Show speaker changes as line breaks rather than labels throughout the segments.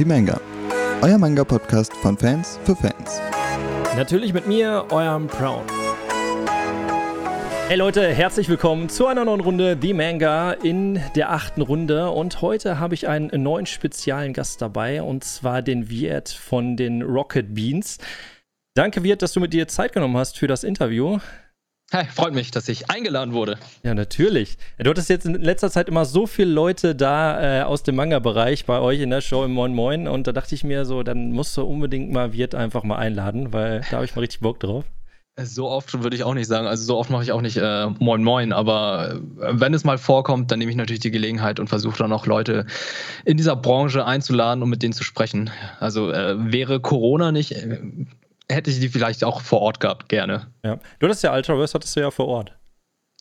The Manga, euer Manga-Podcast von Fans für Fans.
Natürlich mit mir, eurem Brown. Hey Leute, herzlich willkommen zu einer neuen Runde The Manga in der achten Runde. Und heute habe ich einen neuen speziellen Gast dabei, und zwar den Wirt von den Rocket Beans. Danke, Wirt, dass du mit dir Zeit genommen hast für das Interview.
Hi, freut mich, dass ich eingeladen wurde.
Ja, natürlich. Du hattest jetzt in letzter Zeit immer so viele Leute da äh, aus dem Manga-Bereich bei euch in der Show im Moin Moin und da dachte ich mir so, dann musst du unbedingt mal Wirt einfach mal einladen, weil da habe ich mal richtig Bock drauf.
So oft würde ich auch nicht sagen. Also so oft mache ich auch nicht äh, Moin Moin, aber äh, wenn es mal vorkommt, dann nehme ich natürlich die Gelegenheit und versuche dann auch Leute in dieser Branche einzuladen, um mit denen zu sprechen. Also äh, wäre Corona nicht, äh, hätte ich die vielleicht auch vor Ort gehabt, gerne.
Ja. Du hattest ja Ultraverse, hattest du ja vor Ort.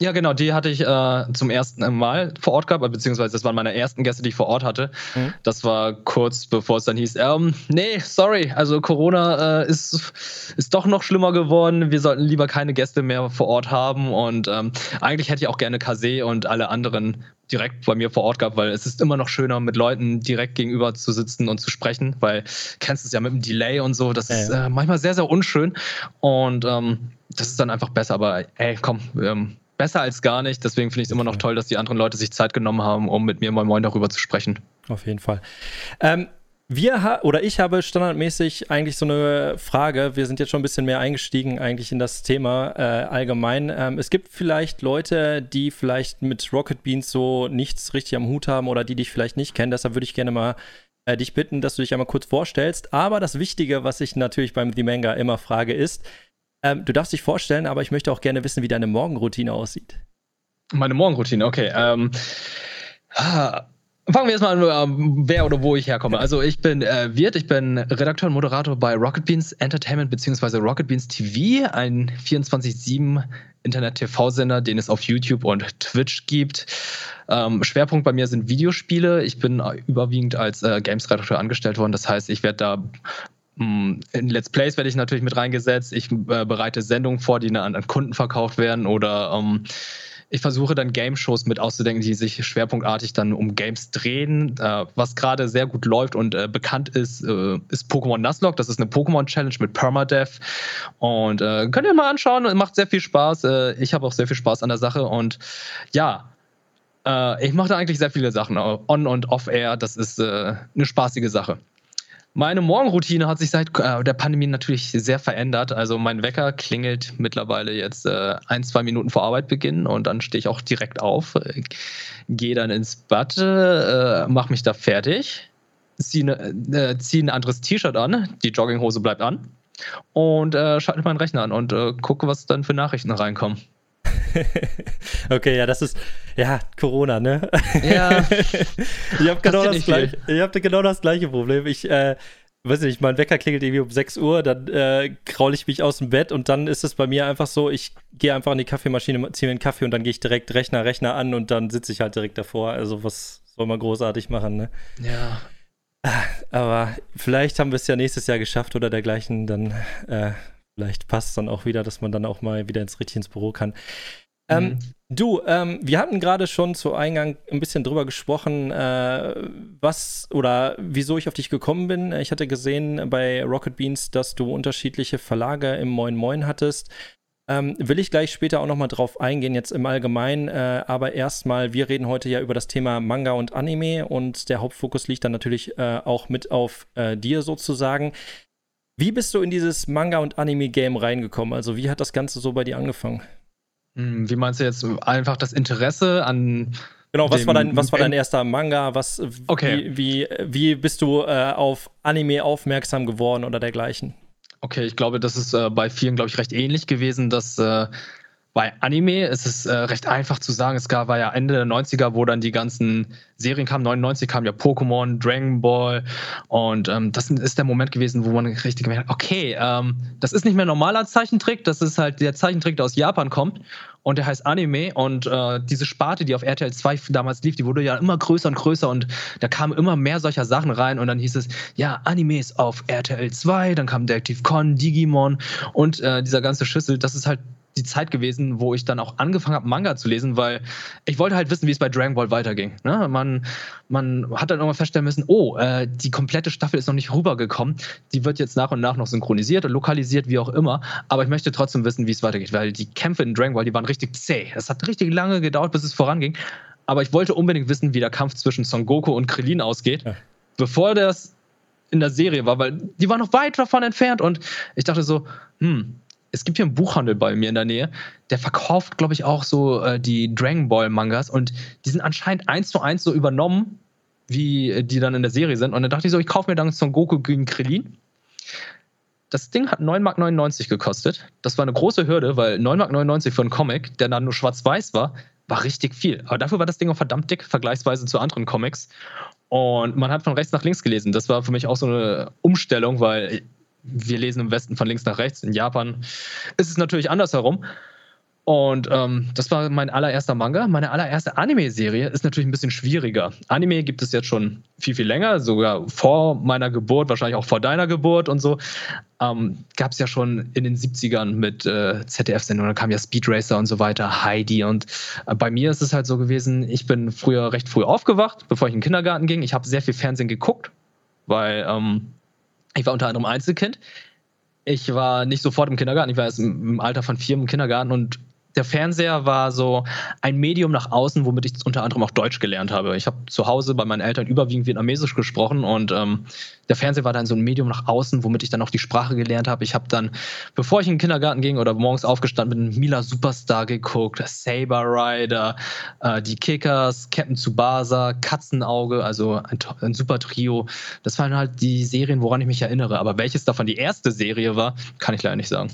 Ja, genau, die hatte ich äh, zum ersten Mal vor Ort gehabt, beziehungsweise das waren meine ersten Gäste, die ich vor Ort hatte. Mhm. Das war kurz bevor es dann hieß, ähm, nee, sorry, also Corona äh, ist, ist doch noch schlimmer geworden. Wir sollten lieber keine Gäste mehr vor Ort haben. Und ähm, eigentlich hätte ich auch gerne Kase und alle anderen direkt bei mir vor Ort gehabt, weil es ist immer noch schöner, mit Leuten direkt gegenüber zu sitzen und zu sprechen, weil kennst es ja mit dem Delay und so, das ja, ist äh, manchmal sehr, sehr unschön. Und ähm, das ist dann einfach besser, aber ey, komm, ähm, besser als gar nicht. Deswegen finde ich es immer noch toll, dass die anderen Leute sich Zeit genommen haben, um mit mir Moin Moin darüber zu sprechen.
Auf jeden Fall. Ähm, wir oder ich habe standardmäßig eigentlich so eine Frage. Wir sind jetzt schon ein bisschen mehr eingestiegen eigentlich in das Thema äh, allgemein. Ähm, es gibt vielleicht Leute, die vielleicht mit Rocket Beans so nichts richtig am Hut haben oder die dich vielleicht nicht kennen. Deshalb würde ich gerne mal äh, dich bitten, dass du dich einmal kurz vorstellst. Aber das Wichtige, was ich natürlich beim The Manga immer frage, ist, ähm, du darfst dich vorstellen, aber ich möchte auch gerne wissen, wie deine Morgenroutine aussieht.
Meine Morgenroutine, okay. Ähm, Fangen wir erstmal an, ähm, wer oder wo ich herkomme. Also ich bin äh, Wirt, ich bin Redakteur und Moderator bei Rocket Beans Entertainment bzw. Rocket Beans TV, ein 24-7 Internet-TV-Sender, den es auf YouTube und Twitch gibt. Ähm, Schwerpunkt bei mir sind Videospiele. Ich bin überwiegend als äh, Games-Redakteur angestellt worden. Das heißt, ich werde da in Let's Plays werde ich natürlich mit reingesetzt. Ich äh, bereite Sendungen vor, die an, an Kunden verkauft werden oder ähm, ich versuche dann Game-Shows mit auszudenken, die sich schwerpunktartig dann um Games drehen. Äh, was gerade sehr gut läuft und äh, bekannt ist, äh, ist Pokémon Nuzlocke. Das ist eine Pokémon-Challenge mit Permadeath. Und äh, könnt ihr mal anschauen, macht sehr viel Spaß. Äh, ich habe auch sehr viel Spaß an der Sache. Und ja, äh, ich mache da eigentlich sehr viele Sachen. On- und off-air, das ist eine spaßige Sache. Meine Morgenroutine hat sich seit äh, der Pandemie natürlich sehr verändert. Also mein Wecker klingelt mittlerweile jetzt äh, ein, zwei Minuten vor Arbeitbeginn und dann stehe ich auch direkt auf, äh, gehe dann ins Bad, äh, mache mich da fertig, ziehe ne, äh, zieh ein anderes T-Shirt an, die Jogginghose bleibt an und äh, schalte meinen Rechner an und gucke, was dann für Nachrichten reinkommen.
okay, ja, das ist, ja, Corona, ne? Ja. ich habe genau, das gleich, hab genau das gleiche Problem. Ich, äh, weiß nicht, mein Wecker klingelt irgendwie um 6 Uhr, dann äh, kraule ich mich aus dem Bett und dann ist es bei mir einfach so, ich gehe einfach an die Kaffeemaschine, ziehe mir einen Kaffee und dann gehe ich direkt Rechner, Rechner an und dann sitze ich halt direkt davor. Also was soll man großartig machen, ne?
Ja.
Aber vielleicht haben wir es ja nächstes Jahr geschafft oder dergleichen, dann äh, vielleicht passt es dann auch wieder, dass man dann auch mal wieder ins richtig ins Büro kann. Ähm, mhm. Du, ähm, wir hatten gerade schon zu Eingang ein bisschen drüber gesprochen, äh, was oder wieso ich auf dich gekommen bin. Ich hatte gesehen bei Rocket Beans, dass du unterschiedliche Verlage im Moin Moin hattest. Ähm, will ich gleich später auch nochmal drauf eingehen, jetzt im Allgemeinen. Äh, aber erstmal, wir reden heute ja über das Thema Manga und Anime und der Hauptfokus liegt dann natürlich äh, auch mit auf äh, dir sozusagen. Wie bist du in dieses Manga- und Anime-Game reingekommen? Also, wie hat das Ganze so bei dir angefangen?
Hm, wie meinst du jetzt einfach das Interesse an.
Genau, was war dein, was war dein erster Manga? Was, okay. wie, wie, wie bist du äh, auf Anime aufmerksam geworden oder dergleichen?
Okay, ich glaube, das ist äh, bei vielen, glaube ich, recht ähnlich gewesen, dass äh, bei Anime ist es äh, recht einfach zu sagen. Es gab, war ja Ende der 90er, wo dann die ganzen Serien kamen. 99 kam ja Pokémon, Dragon Ball. Und ähm, das ist der Moment gewesen, wo man richtig gemerkt hat, okay, ähm, das ist nicht mehr normaler Zeichentrick, das ist halt der Zeichentrick, der aus Japan kommt. Und der heißt Anime. Und äh, diese Sparte, die auf RTL 2 damals lief, die wurde ja immer größer und größer. Und da kamen immer mehr solcher Sachen rein. Und dann hieß es, ja, Anime ist auf RTL 2. Dann kam Detective Con, Digimon und äh, dieser ganze Schüssel. Das ist halt die Zeit gewesen, wo ich dann auch angefangen habe, Manga zu lesen, weil ich wollte halt wissen, wie es bei Dragon Ball weiterging. Ne? Man, man hat dann irgendwann feststellen müssen, oh, äh, die komplette Staffel ist noch nicht rübergekommen. Die wird jetzt nach und nach noch synchronisiert und lokalisiert, wie auch immer. Aber ich möchte trotzdem wissen, wie es weitergeht, weil die Kämpfe in Dragon Ball, die waren richtig zäh. Es hat richtig lange gedauert, bis es voranging. Aber ich wollte unbedingt wissen, wie der Kampf zwischen Son Goku und Krillin ausgeht, ja. bevor das in der Serie war, weil die war noch weit davon entfernt und ich dachte so, hm, es gibt hier einen Buchhandel bei mir in der Nähe, der verkauft, glaube ich, auch so äh, die Dragon Ball Mangas und die sind anscheinend eins zu eins so übernommen, wie die dann in der Serie sind. Und dann dachte ich so, ich kaufe mir dann Son Goku gegen Krillin. Das Ding hat 9,99 Mark gekostet. Das war eine große Hürde, weil 9,99 Mark für einen Comic, der dann nur schwarz-weiß war, war richtig viel. Aber dafür war das Ding auch verdammt dick, vergleichsweise zu anderen Comics. Und man hat von rechts nach links gelesen. Das war für mich auch so eine Umstellung, weil wir lesen im Westen von links nach rechts. In Japan ist es natürlich andersherum. Und ähm, das war mein allererster Manga. Meine allererste Anime-Serie ist natürlich ein bisschen schwieriger. Anime gibt es jetzt schon viel, viel länger, sogar vor meiner Geburt, wahrscheinlich auch vor deiner Geburt und so. Ähm, Gab es ja schon in den 70ern mit äh, ZDF-Sendungen, da kam ja Speed Racer und so weiter, Heidi. Und äh, bei mir ist es halt so gewesen, ich bin früher recht früh aufgewacht, bevor ich in den Kindergarten ging. Ich habe sehr viel Fernsehen geguckt, weil ähm, ich war unter anderem Einzelkind. Ich war nicht sofort im Kindergarten, ich war erst im Alter von vier im Kindergarten und der Fernseher war so ein Medium nach außen, womit ich unter anderem auch Deutsch gelernt habe. Ich habe zu Hause bei meinen Eltern überwiegend Vietnamesisch gesprochen und ähm, der Fernseher war dann so ein Medium nach außen, womit ich dann auch die Sprache gelernt habe. Ich habe dann, bevor ich in den Kindergarten ging oder morgens aufgestanden bin, Mila Superstar geguckt, Saber Rider, äh, die Kickers, Captain Tsubasa, Katzenauge, also ein, ein super Trio. Das waren halt die Serien, woran ich mich erinnere. Aber welches davon die erste Serie war, kann ich leider nicht sagen.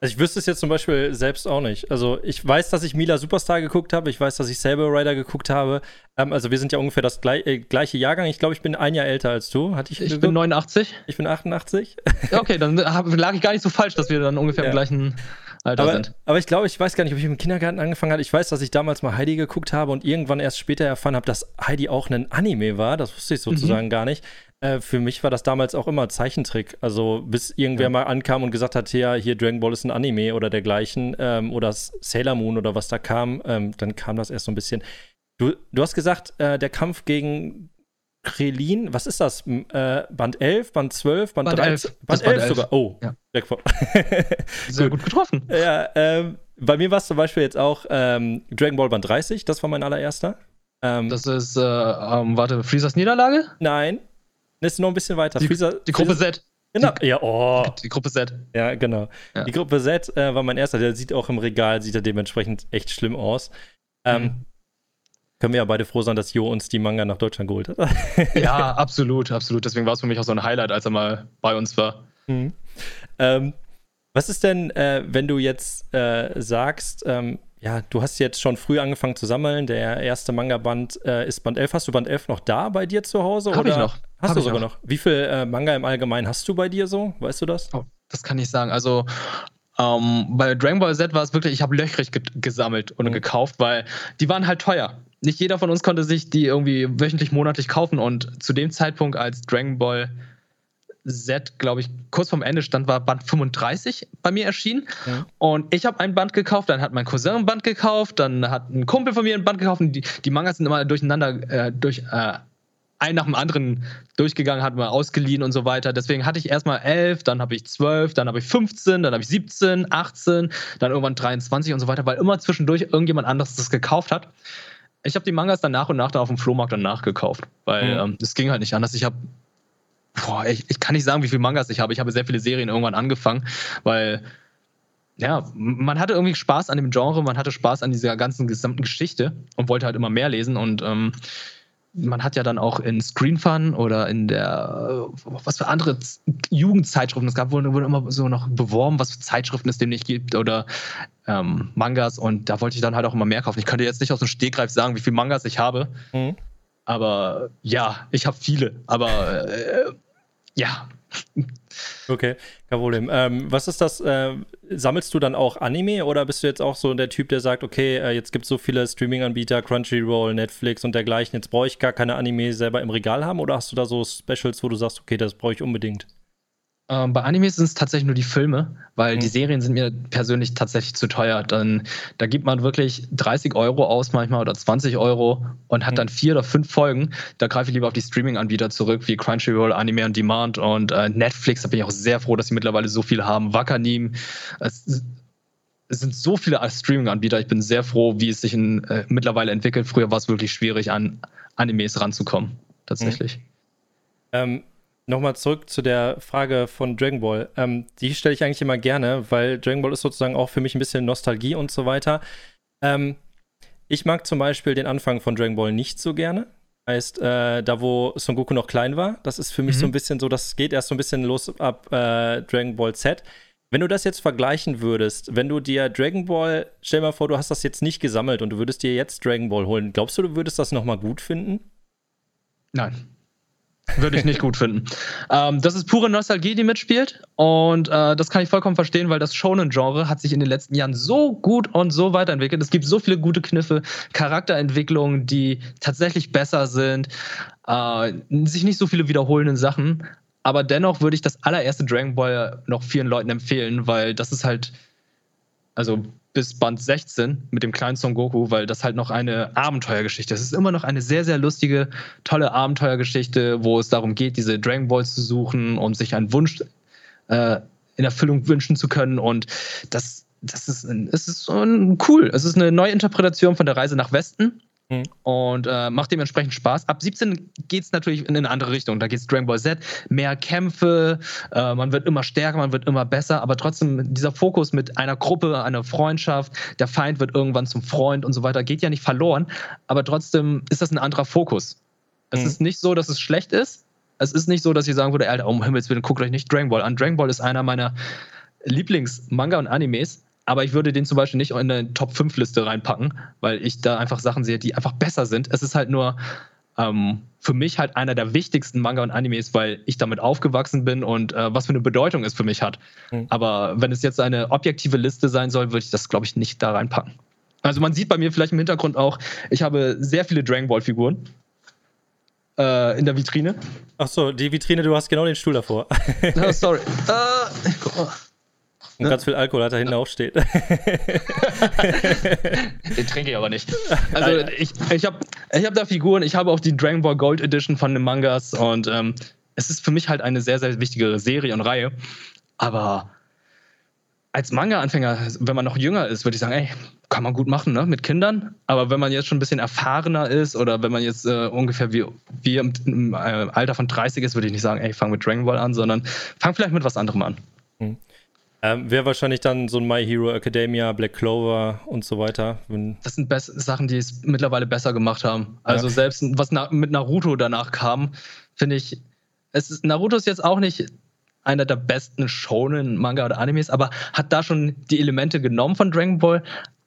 Also ich wüsste es jetzt zum Beispiel selbst auch nicht. Also ich weiß, dass ich Mila Superstar geguckt habe, ich weiß, dass ich Saber Rider geguckt habe. Ähm, also wir sind ja ungefähr das gleich, äh, gleiche Jahrgang. Ich glaube, ich bin ein Jahr älter als du. Hatte ich,
ich bin 89.
Ich bin 88.
okay, dann hab, lag ich gar nicht so falsch, dass wir dann ungefähr ja. im gleichen Alter
aber,
sind.
Aber ich glaube, ich weiß gar nicht, ob ich im Kindergarten angefangen habe. Ich weiß, dass ich damals mal Heidi geguckt habe und irgendwann erst später erfahren habe, dass Heidi auch ein Anime war. Das wusste ich sozusagen mhm. gar nicht. Äh, für mich war das damals auch immer Zeichentrick. Also bis irgendwer ja. mal ankam und gesagt hat, ja, hier Dragon Ball ist ein Anime oder dergleichen ähm, oder Sailor Moon oder was da kam, ähm, dann kam das erst so ein bisschen. Du, du hast gesagt, äh, der Kampf gegen Krelin, was ist das? Äh, Band 11, Band 12, Band, Band 13? 11. Band, 11 Band sogar. Oh,
ja. Sehr gut getroffen.
Ja, ähm, bei mir war es zum Beispiel jetzt auch ähm, Dragon Ball Band 30, das war mein allererster.
Ähm, das ist, äh, ähm, warte, Freezers Niederlage?
Nein, das ist noch ein bisschen weiter.
Die, Freezer, die Gruppe
Freezer,
Z.
Genau. Die, ja, oh.
Die Gruppe Z.
Ja, genau. Ja. Die Gruppe Z äh, war mein erster. Der sieht auch im Regal, sieht er dementsprechend echt schlimm aus. Ähm, mhm. Können wir ja beide froh sein, dass Jo uns die Manga nach Deutschland geholt hat.
ja, absolut, absolut. Deswegen war es für mich auch so ein Highlight, als er mal bei uns war.
Mhm. Ähm, was ist denn, äh, wenn du jetzt äh, sagst, ähm, ja, du hast jetzt schon früh angefangen zu sammeln. Der erste Manga-Band äh, ist Band 11. Hast du Band 11 noch da bei dir zu Hause?
Hab oder? ich noch.
Hast Hab du sogar noch. noch. Wie viel äh, Manga im Allgemeinen hast du bei dir so? Weißt du das?
Oh, das kann ich sagen. Also ähm, bei Dragon Ball Z war es wirklich, ich habe löchrig ge gesammelt und mhm. gekauft, weil die waren halt teuer. Nicht jeder von uns konnte sich die irgendwie wöchentlich, monatlich kaufen und zu dem Zeitpunkt, als Dragon Ball Z, glaube ich, kurz vorm Ende stand, war Band 35 bei mir erschienen. Ja. Und ich habe ein Band gekauft, dann hat mein Cousin ein Band gekauft, dann hat ein Kumpel von mir ein Band gekauft. Und die, die Mangas sind immer durcheinander, äh, durch äh, ein nach dem anderen durchgegangen, hat man ausgeliehen und so weiter. Deswegen hatte ich erstmal 11, dann habe ich 12, dann habe ich 15, dann habe ich 17, 18, dann irgendwann 23 und so weiter, weil immer zwischendurch irgendjemand anderes das gekauft hat. Ich habe die Mangas dann nach und nach da auf dem Flohmarkt dann nachgekauft, weil mhm. ähm, das ging halt nicht anders. Ich habe boah, ich, ich kann nicht sagen, wie viele Mangas ich habe. Ich habe sehr viele Serien irgendwann angefangen, weil ja, man hatte irgendwie Spaß an dem Genre, man hatte Spaß an dieser ganzen gesamten Geschichte und wollte halt immer mehr lesen und ähm, man hat ja dann auch in Screen Fun oder in der, was für andere Jugendzeitschriften, es gab, wurde immer so noch beworben, was für Zeitschriften es dem nicht gibt oder ähm, Mangas und da wollte ich dann halt auch immer mehr kaufen. Ich könnte jetzt nicht aus dem Stegreif sagen, wie viele Mangas ich habe, mhm. Aber ja, ich habe viele, aber äh, ja.
Okay, kein Problem. Ähm, was ist das? Äh, sammelst du dann auch Anime oder bist du jetzt auch so der Typ, der sagt, okay, äh, jetzt gibt es so viele Streaming-Anbieter, Crunchyroll, Netflix und dergleichen, jetzt brauche ich gar keine Anime selber im Regal haben oder hast du da so Specials, wo du sagst, okay, das brauche ich unbedingt?
Ähm, bei Animes sind es tatsächlich nur die Filme, weil mhm. die Serien sind mir persönlich tatsächlich zu teuer. Dann, da gibt man wirklich 30 Euro aus manchmal oder 20 Euro und hat mhm. dann vier oder fünf Folgen. Da greife ich lieber auf die Streaming-Anbieter zurück, wie Crunchyroll, Anime on Demand und äh, Netflix. Da bin ich auch sehr froh, dass sie mittlerweile so viel haben. Wakanim. Es, es sind so viele Streaming-Anbieter. Ich bin sehr froh, wie es sich in, äh, mittlerweile entwickelt. Früher war es wirklich schwierig, an Animes ranzukommen. Tatsächlich. Mhm.
Ähm, nochmal zurück zu der Frage von Dragon Ball. Ähm, die stelle ich eigentlich immer gerne, weil Dragon Ball ist sozusagen auch für mich ein bisschen Nostalgie und so weiter. Ähm, ich mag zum Beispiel den Anfang von Dragon Ball nicht so gerne. Heißt, äh, da wo Son Goku noch klein war, das ist für mich mhm. so ein bisschen so, das geht erst so ein bisschen los ab äh, Dragon Ball Z. Wenn du das jetzt vergleichen würdest, wenn du dir Dragon Ball, stell dir mal vor, du hast das jetzt nicht gesammelt und du würdest dir jetzt Dragon Ball holen, glaubst du, du würdest das nochmal gut finden?
Nein. Würde ich nicht gut finden. Ähm, das ist pure Nostalgie, die mitspielt. Und äh, das kann ich vollkommen verstehen, weil das Shonen-Genre hat sich in den letzten Jahren so gut und so weiterentwickelt. Es gibt so viele gute Kniffe, Charakterentwicklungen, die tatsächlich besser sind, äh, sich nicht so viele wiederholenden Sachen. Aber dennoch würde ich das allererste Dragon Ball noch vielen Leuten empfehlen, weil das ist halt, also bis Band 16 mit dem kleinen Son Goku, weil das halt noch eine Abenteuergeschichte ist. Es ist immer noch eine sehr, sehr lustige, tolle Abenteuergeschichte, wo es darum geht, diese Dragon Balls zu suchen, um sich einen Wunsch äh, in Erfüllung wünschen zu können. Und das, das ist, es ist cool. Es ist eine Neuinterpretation von der Reise nach Westen. Mhm. Und äh, macht dementsprechend Spaß. Ab 17 geht es natürlich in eine andere Richtung. Da geht es Dragon Ball Z, mehr Kämpfe, äh, man wird immer stärker, man wird immer besser, aber trotzdem dieser Fokus mit einer Gruppe, einer Freundschaft, der Feind wird irgendwann zum Freund und so weiter, geht ja nicht verloren, aber trotzdem ist das ein anderer Fokus. Es mhm. ist nicht so, dass es schlecht ist. Es ist nicht so, dass ich sagen würde, Alter, um Himmels Willen, guckt euch nicht Dragon Ball an. Dragon Ball ist einer meiner Lieblings-Manga und Animes aber ich würde den zum Beispiel nicht in eine Top-5-Liste reinpacken, weil ich da einfach Sachen sehe, die einfach besser sind. Es ist halt nur ähm, für mich halt einer der wichtigsten Manga und Animes, weil ich damit aufgewachsen bin und äh, was für eine Bedeutung es für mich hat. Mhm. Aber wenn es jetzt eine objektive Liste sein soll, würde ich das, glaube ich, nicht da reinpacken. Also man sieht bei mir vielleicht im Hintergrund auch, ich habe sehr viele Dragon Ball Figuren äh, in der Vitrine.
Ach so, die Vitrine, du hast genau den Stuhl davor.
oh, sorry. Uh, guck mal.
Und ne? ganz viel Alkohol hat da hinten auch steht. Den
trinke ich aber nicht. Also ich, ich habe ich hab da Figuren, ich habe auch die Dragon Ball Gold Edition von den Mangas und ähm, es ist für mich halt eine sehr, sehr wichtige Serie und Reihe. Aber als Manga-Anfänger, wenn man noch jünger ist, würde ich sagen, ey, kann man gut machen, ne, mit Kindern. Aber wenn man jetzt schon ein bisschen erfahrener ist oder wenn man jetzt äh, ungefähr wie, wie im, im, äh, Alter von 30 ist, würde ich nicht sagen, ey, fang mit Dragon Ball an, sondern fang vielleicht mit was anderem an. Hm.
Ähm, Wäre wahrscheinlich dann so ein My Hero Academia, Black Clover und so weiter.
das sind Sachen, die es mittlerweile besser gemacht haben. Also ja. selbst was na mit Naruto danach kam, finde ich, es ist, Naruto ist jetzt auch nicht einer der besten Shonen Manga oder Animes, aber hat da schon die Elemente genommen von Dragon Ball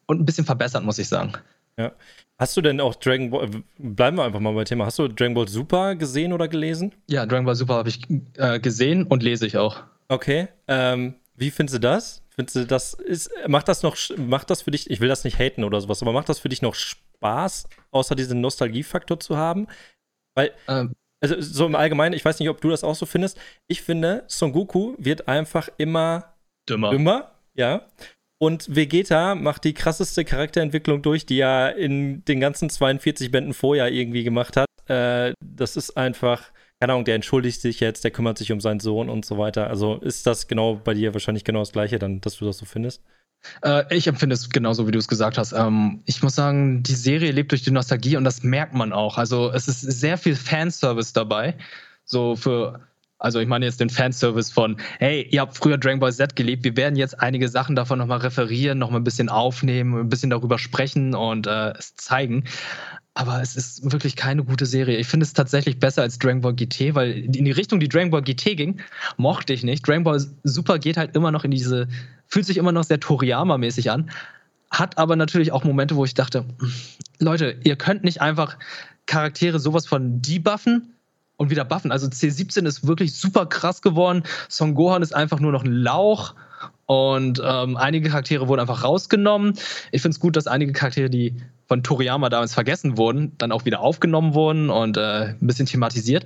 und ein bisschen verbessert, muss ich sagen.
Ja. Hast du denn auch Dragon Ball, bleiben wir einfach mal beim Thema, hast du Dragon Ball Super gesehen oder gelesen?
Ja, Dragon Ball Super habe ich äh, gesehen und lese ich auch.
Okay. Ähm, wie findest du das? Findest du das ist, macht das noch, macht das für dich, ich will das nicht haten oder sowas, aber macht das für dich noch Spaß, außer diesen Nostalgiefaktor zu haben? Weil, ähm. also so im Allgemeinen, ich weiß nicht, ob du das auch so findest. Ich finde, Son Goku wird einfach immer
dümmer.
dümmer ja. Und Vegeta macht die krasseste Charakterentwicklung durch, die er in den ganzen 42 Bänden vorher irgendwie gemacht hat. Äh, das ist einfach keine Ahnung, der entschuldigt sich jetzt, der kümmert sich um seinen Sohn und so weiter. Also ist das genau bei dir wahrscheinlich genau das Gleiche, dann, dass du das so findest?
Äh, ich empfinde es genauso, wie du es gesagt hast. Ähm, ich muss sagen, die Serie lebt durch die Nostalgie und das merkt man auch. Also es ist sehr viel Fanservice dabei. So für, also ich meine jetzt den Fanservice von, hey, ihr habt früher Dragon Ball Z geliebt, wir werden jetzt einige Sachen davon nochmal referieren, nochmal ein bisschen aufnehmen, ein bisschen darüber sprechen und äh, es zeigen aber es ist wirklich keine gute Serie. Ich finde es tatsächlich besser als Dragon Ball GT, weil in die Richtung, die Dragon Ball GT ging, mochte ich nicht. Dragon Ball Super geht halt immer noch in diese, fühlt sich immer noch sehr Toriyama-mäßig an, hat aber natürlich auch Momente, wo ich dachte, Leute, ihr könnt nicht einfach Charaktere sowas von debuffen und wieder buffen. Also C17 ist wirklich super krass geworden. Son Gohan ist einfach nur noch ein Lauch. Und ähm, einige Charaktere wurden einfach rausgenommen. Ich finde es gut, dass einige Charaktere, die von Toriyama damals vergessen wurden, dann auch wieder aufgenommen wurden und äh, ein bisschen thematisiert.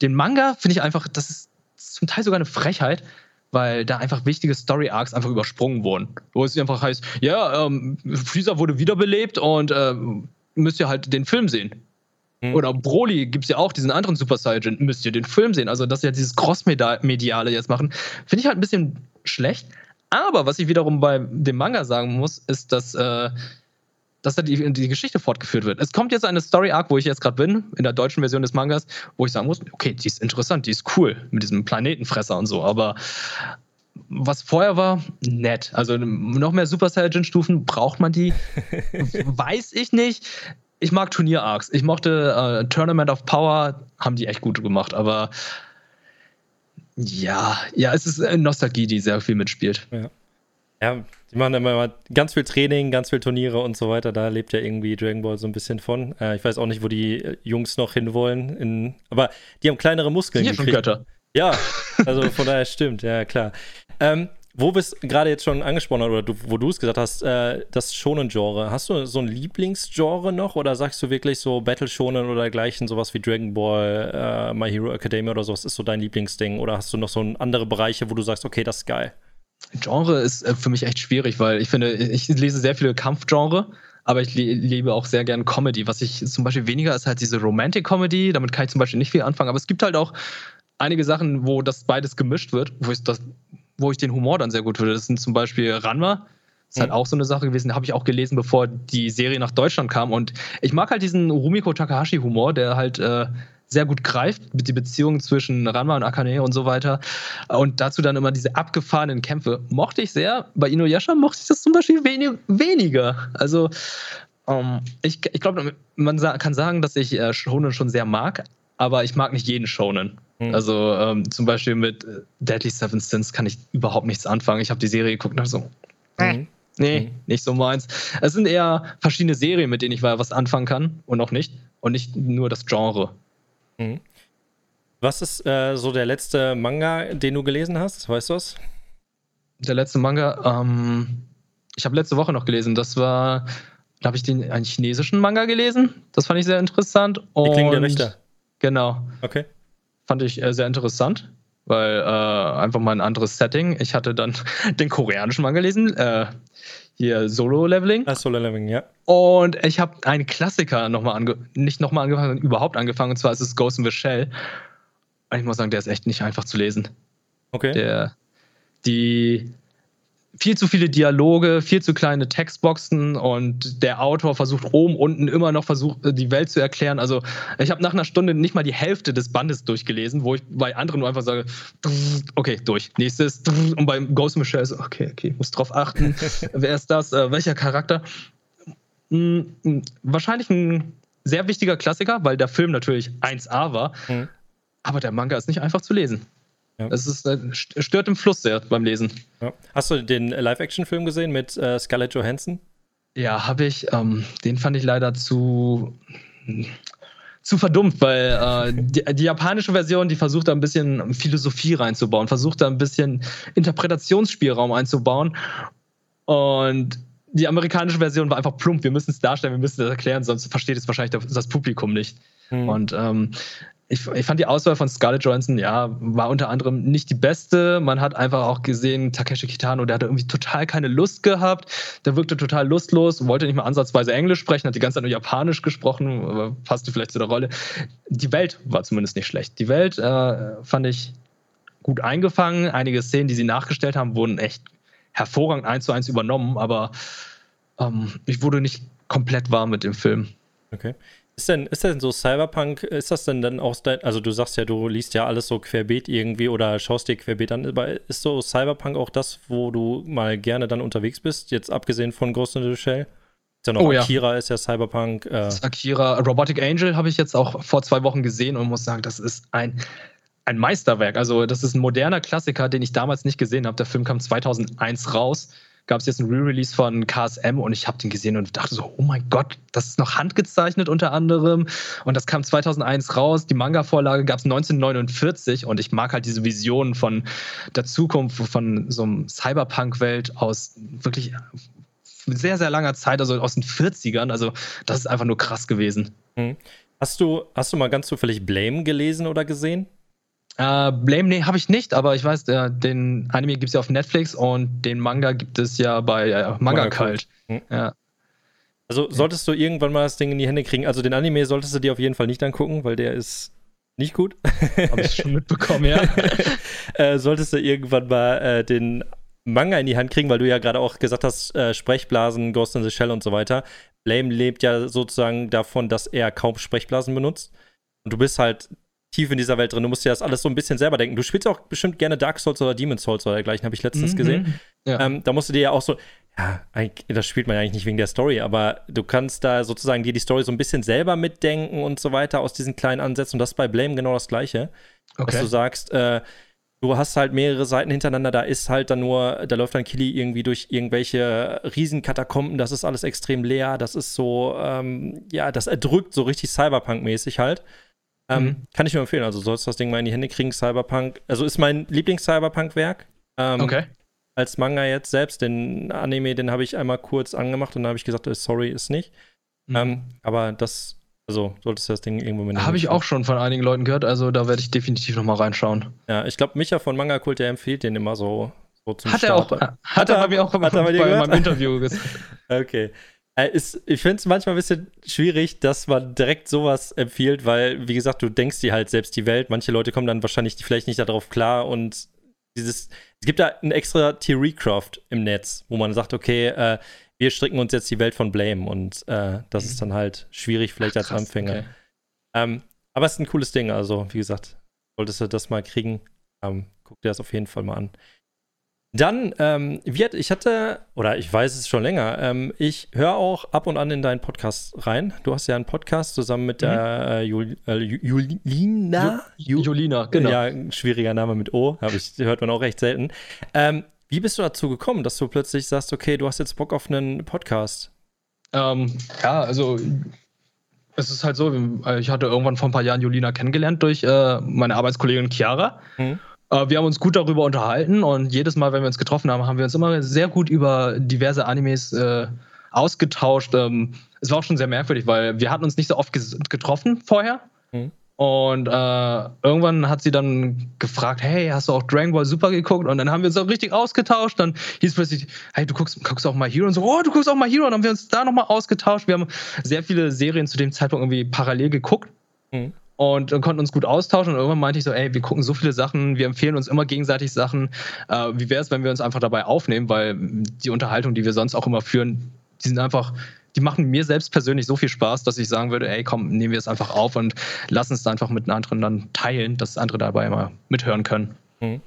Den Manga finde ich einfach, das ist zum Teil sogar eine Frechheit, weil da einfach wichtige Story-Arcs einfach übersprungen wurden. Wo es einfach heißt, ja, ähm, Freezer wurde wiederbelebt und äh, müsst ihr halt den Film sehen. Mhm. Oder Broly gibt es ja auch, diesen anderen Super Saiyan, müsst ihr den Film sehen. Also, dass sie ja dieses Cross-Mediale jetzt machen, finde ich halt ein bisschen schlecht. Aber was ich wiederum bei dem Manga sagen muss, ist, dass, äh, dass da die, die Geschichte fortgeführt wird. Es kommt jetzt eine Story-Arc, wo ich jetzt gerade bin, in der deutschen Version des Mangas, wo ich sagen muss, okay, die ist interessant, die ist cool, mit diesem Planetenfresser und so, aber was vorher war, nett. Also noch mehr Super Saiyan-Stufen, braucht man die? Weiß ich nicht ich mag Turnier-Arcs. Ich mochte äh, Tournament of Power, haben die echt gut gemacht, aber ja, ja, es ist Nostalgie, die sehr viel mitspielt.
Ja. Ja, die machen immer ganz viel Training, ganz viel Turniere und so weiter. Da lebt ja irgendwie Dragon Ball so ein bisschen von. Äh, ich weiß auch nicht, wo die äh, Jungs noch hinwollen. In, aber die haben kleinere Muskeln.
Hier schon Götter.
Ja, also von daher stimmt, ja klar. Ähm, wo bist gerade jetzt schon angesprochen oder du, wo du es gesagt hast, äh, das Shonen-Genre. Hast du so ein Lieblingsgenre noch oder sagst du wirklich so Battle Shonen oder dergleichen, sowas wie Dragon Ball, äh, My Hero Academia oder sowas ist so dein Lieblingsding? Oder hast du noch so andere Bereiche, wo du sagst, okay, das ist geil?
Genre ist äh, für mich echt schwierig, weil ich finde, ich lese sehr viele Kampfgenre, aber ich liebe auch sehr gern Comedy. Was ich zum Beispiel weniger ist halt diese Romantic Comedy, damit kann ich zum Beispiel nicht viel anfangen, aber es gibt halt auch einige Sachen, wo das beides gemischt wird, wo ich das wo ich den Humor dann sehr gut finde. Das sind zum Beispiel Ranma. Das ist halt mhm. auch so eine Sache gewesen, habe ich auch gelesen, bevor die Serie nach Deutschland kam. Und ich mag halt diesen Rumiko Takahashi-Humor, der halt äh, sehr gut greift, mit die Beziehung zwischen Ranma und Akane und so weiter. Und dazu dann immer diese abgefahrenen Kämpfe. Mochte ich sehr. Bei Inuyasha mochte ich das zum Beispiel wenig, weniger. Also, ähm, ich, ich glaube, man kann sagen, dass ich äh, Shonen schon sehr mag, aber ich mag nicht jeden Shonen. Mhm. Also ähm, zum Beispiel mit äh, Deadly Seven Sins kann ich überhaupt nichts anfangen. Ich habe die Serie geguckt und so, mhm. nee, mhm. nicht so meins. Es sind eher verschiedene Serien, mit denen ich was anfangen kann und auch nicht. Und nicht nur das Genre.
Mhm. Was ist äh, so der letzte Manga, den du gelesen hast? Weißt du was?
Der letzte Manga, ähm, ich habe letzte Woche noch gelesen. Das war, da habe ich den einen chinesischen Manga gelesen. Das fand ich sehr interessant.
Und, Die Klinge der Richter.
Genau.
Okay
fand ich äh, sehr interessant, weil äh, einfach mal ein anderes Setting. Ich hatte dann den koreanischen mal gelesen, äh, hier Solo-Leveling.
Ah, Solo-Leveling, ja.
Und ich habe einen Klassiker nochmal ange nicht nochmal angefangen, sondern überhaupt angefangen, und zwar ist es Ghost in the Shell. Und ich muss sagen, der ist echt nicht einfach zu lesen.
Okay.
Der, die viel zu viele Dialoge, viel zu kleine Textboxen und der Autor versucht oben, unten immer noch versucht, die Welt zu erklären. Also ich habe nach einer Stunde nicht mal die Hälfte des Bandes durchgelesen, wo ich bei anderen nur einfach sage, okay, durch. Nächstes. Und beim Ghost Michelle so, okay, okay, muss drauf achten. Wer ist das? Äh, welcher Charakter? Hm, wahrscheinlich ein sehr wichtiger Klassiker, weil der Film natürlich 1A war. Mhm. Aber der Manga ist nicht einfach zu lesen. Ja. Es ist, äh, stört im Fluss sehr beim Lesen.
Ja. Hast du den Live-Action-Film gesehen mit äh, Scarlett Johansson?
Ja, habe ich. Ähm, den fand ich leider zu zu verdummt, weil äh, die, die, japanische Version, die versucht da ein bisschen Philosophie reinzubauen, versucht da ein bisschen Interpretationsspielraum einzubauen. Und die amerikanische Version war einfach plump. Wir müssen es darstellen, wir müssen es erklären, sonst versteht es wahrscheinlich das, Publikum nicht. Mhm. Und ähm, ich, ich, fand die Auswahl von Scarlett Johansson, ja, war unter anderem nicht die beste. Man hat einfach auch gesehen, Takeshi Kitano, der hatte irgendwie total keine Lust gehabt. Der wirkte total lustlos, wollte nicht mal ansatzweise Englisch sprechen, hat die ganze Zeit nur Japanisch gesprochen, passte vielleicht zu der Rolle. Die Welt war zumindest nicht schlecht. Die Welt äh, fand ich gut eingefangen. Einige Szenen, die sie nachgestellt haben, wurden echt hervorragend eins zu eins übernommen, aber ähm, ich wurde nicht komplett warm mit dem Film.
Okay. Ist denn, ist denn so Cyberpunk, ist das denn dann auch, also du sagst ja, du liest ja alles so querbeet irgendwie oder schaust dir querbeet an, aber ist so Cyberpunk auch das, wo du mal gerne dann unterwegs bist, jetzt abgesehen von Ghost in the Shell? Ist ja noch oh, Akira, ja. ist ja Cyberpunk.
Äh. Akira, Robotic Angel habe ich jetzt auch vor zwei Wochen gesehen und muss sagen, das ist ein, ein Meisterwerk. Also das ist ein moderner Klassiker, den ich damals nicht gesehen habe. Der Film kam 2001 raus gab es jetzt ein Re-Release von KSM und ich habe den gesehen und dachte so, oh mein Gott, das ist noch handgezeichnet unter anderem. Und das kam 2001 raus. Die Manga-Vorlage gab es 1949 und ich mag halt diese Visionen von der Zukunft, von so einem Cyberpunk-Welt aus wirklich sehr, sehr langer Zeit, also aus den 40ern. Also das ist einfach nur krass gewesen.
Mhm. Hast du, hast du mal ganz zufällig Blame gelesen oder gesehen?
Äh, Blame, nee, habe ich nicht, aber ich weiß, äh, den Anime gibt es ja auf Netflix und den Manga gibt es ja bei äh, Manga, Manga Cult. Hm. Ja.
Also solltest du irgendwann mal das Ding in die Hände kriegen. Also den Anime solltest du dir auf jeden Fall nicht angucken, weil der ist nicht gut.
Habe ich schon mitbekommen, ja.
äh, solltest du irgendwann mal äh, den Manga in die Hand kriegen, weil du ja gerade auch gesagt hast, äh, Sprechblasen, Ghost in the Shell und so weiter. Blame lebt ja sozusagen davon, dass er kaum Sprechblasen benutzt. Und du bist halt tief in dieser Welt drin. Du musst dir das alles so ein bisschen selber denken. Du spielst auch bestimmt gerne Dark Souls oder Demon Souls oder dergleichen, habe ich letztens mhm. gesehen. Ja. Ähm, da musst du dir ja auch so, ja, das spielt man ja eigentlich nicht wegen der Story, aber du kannst da sozusagen dir die Story so ein bisschen selber mitdenken und so weiter aus diesen kleinen Ansätzen. Und das ist bei Blame genau das Gleiche. Okay. Dass du sagst, äh, du hast halt mehrere Seiten hintereinander, da ist halt dann nur, da läuft dann Killy irgendwie durch irgendwelche Riesenkatakomben, das ist alles extrem leer, das ist so, ähm, ja, das erdrückt so richtig Cyberpunk-mäßig halt. Ähm, mhm. Kann ich nur empfehlen, also sollst du das Ding mal in die Hände kriegen, Cyberpunk, also ist mein Lieblings-Cyberpunk-Werk. Ähm,
okay.
Als Manga jetzt selbst, den Anime, den habe ich einmal kurz angemacht und dann habe ich gesagt, äh, sorry, ist nicht. Mhm. Ähm, aber das also solltest du das Ding irgendwo
mit. Habe ich auch schon von einigen Leuten gehört, also da werde ich definitiv noch mal reinschauen.
Ja, ich glaube, Micha von Manga Kult, der empfiehlt den immer so, so
zum hat Start. Er auch, hat, hat er bei mir auch hat er bei, bei meinem Interview gesagt.
okay. Äh, ist, ich finde es manchmal ein bisschen schwierig, dass man direkt sowas empfiehlt, weil, wie gesagt, du denkst dir halt selbst die Welt. Manche Leute kommen dann wahrscheinlich vielleicht nicht darauf klar und dieses, es gibt da ein extra Theorycraft im Netz, wo man sagt, okay, äh, wir stricken uns jetzt die Welt von Blame und äh, das ist dann halt schwierig, vielleicht Ach, als krass, Anfänger. Okay. Ähm, aber es ist ein cooles Ding, also wie gesagt, solltest du das mal kriegen, ähm, guck dir das auf jeden Fall mal an. Dann, ähm, wird, ich hatte, oder ich weiß es schon länger, ähm, ich höre auch ab und an in deinen Podcast rein. Du hast ja einen Podcast zusammen mit der äh, Jul, äh, Julina.
Ju Julina, genau.
Ja, schwieriger Name mit O, habe ich, hört man auch recht selten. Ähm, wie bist du dazu gekommen, dass du plötzlich sagst, okay, du hast jetzt Bock auf einen Podcast?
Ähm, ja, also es ist halt so, ich hatte irgendwann vor ein paar Jahren Julina kennengelernt durch äh, meine Arbeitskollegin Chiara. Mhm. Äh, wir haben uns gut darüber unterhalten und jedes Mal, wenn wir uns getroffen haben, haben wir uns immer sehr gut über diverse Animes äh, ausgetauscht. Ähm, es war auch schon sehr merkwürdig, weil wir hatten uns nicht so oft getroffen vorher. Mhm. Und äh, irgendwann hat sie dann gefragt, hey, hast du auch Dragon Ball Super geguckt? Und dann haben wir uns auch richtig ausgetauscht. Dann hieß plötzlich, hey, du guckst, guckst auch mal Hero. Und so, oh, du guckst auch mal Hero. Und dann haben wir uns da nochmal ausgetauscht. Wir haben sehr viele Serien zu dem Zeitpunkt irgendwie parallel geguckt. Mhm. Und konnten uns gut austauschen. Und irgendwann meinte ich so, ey, wir gucken so viele Sachen, wir empfehlen uns immer gegenseitig Sachen. Äh, wie wäre es, wenn wir uns einfach dabei aufnehmen? Weil die Unterhaltung, die wir sonst auch immer führen, die sind einfach die machen mir selbst persönlich so viel Spaß, dass ich sagen würde, ey, komm, nehmen wir es einfach auf und lassen es einfach mit anderen dann teilen, dass andere dabei immer mithören können. Mhm.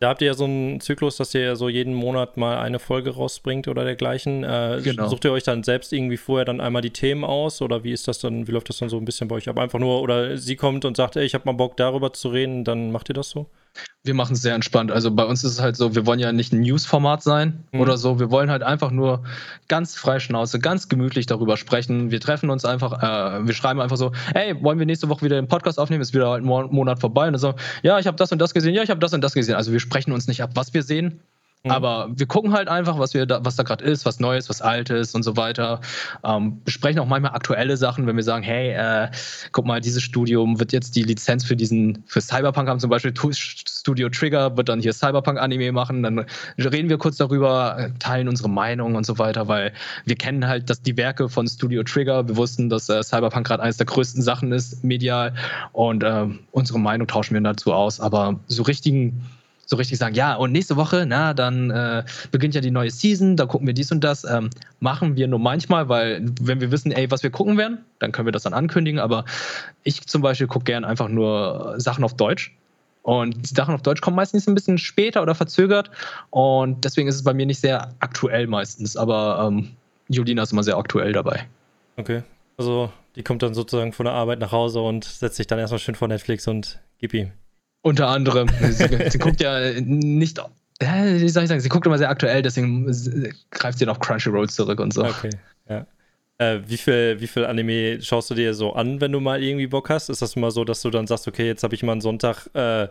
Da habt ihr ja so einen Zyklus, dass ihr ja so jeden Monat mal eine Folge rausbringt oder dergleichen. Äh, genau. Sucht ihr euch dann selbst irgendwie vorher dann einmal die Themen aus oder wie ist das dann, wie läuft das dann so ein bisschen bei euch ab? Einfach nur, oder sie kommt und sagt, ey, ich habe mal Bock darüber zu reden, dann macht ihr das so?
Wir machen es sehr entspannt. Also bei uns ist es halt so, wir wollen ja nicht ein News-Format sein mhm. oder so. Wir wollen halt einfach nur ganz frei Schnauze, ganz gemütlich darüber sprechen. Wir treffen uns einfach, äh, wir schreiben einfach so, hey, wollen wir nächste Woche wieder den Podcast aufnehmen? Ist wieder halt ein Monat vorbei. Und dann so, ja, ich habe das und das gesehen, ja, ich habe das und das gesehen. Also wir sprechen uns nicht ab, was wir sehen, Aber wir gucken halt einfach, was, wir da, was da gerade ist, was Neues, was Altes und so weiter. Ähm, besprechen auch manchmal aktuelle Sachen, wenn wir sagen, hey, äh, guck mal, dieses Studium wird jetzt die Lizenz für diesen, für Cyberpunk haben, zum Beispiel Studio Trigger wird dann hier Cyberpunk-Anime machen. Dann reden wir kurz darüber, teilen unsere Meinung und so weiter, weil wir kennen halt dass die Werke von Studio Trigger. Wir wussten, dass äh, Cyberpunk gerade eines der größten Sachen ist, medial. Und äh, unsere Meinung tauschen wir dazu aus. Aber so richtigen so richtig sagen, ja, und nächste Woche, na, dann äh, beginnt ja die neue Season, da gucken wir dies und das. Ähm, machen wir nur manchmal, weil wenn wir wissen, ey, was wir gucken werden, dann können wir das dann ankündigen. Aber ich zum Beispiel gucke gern einfach nur Sachen auf Deutsch. Und die Sachen auf Deutsch kommen meistens ein bisschen später oder verzögert. Und deswegen ist es bei mir nicht sehr aktuell meistens. Aber ähm, Julina ist immer sehr aktuell dabei.
Okay. Also die kommt dann sozusagen von der Arbeit nach Hause und setzt sich dann erstmal schön vor Netflix und gib ihm.
Unter anderem. sie, sie guckt ja nicht, wie soll ich sagen, sie guckt immer sehr aktuell, deswegen greift sie noch Crunchyroll zurück und so.
Okay, ja. Äh, wie, viel, wie viel Anime schaust du dir so an, wenn du mal irgendwie Bock hast? Ist das immer so, dass du dann sagst, okay, jetzt habe ich mal einen Sonntag äh,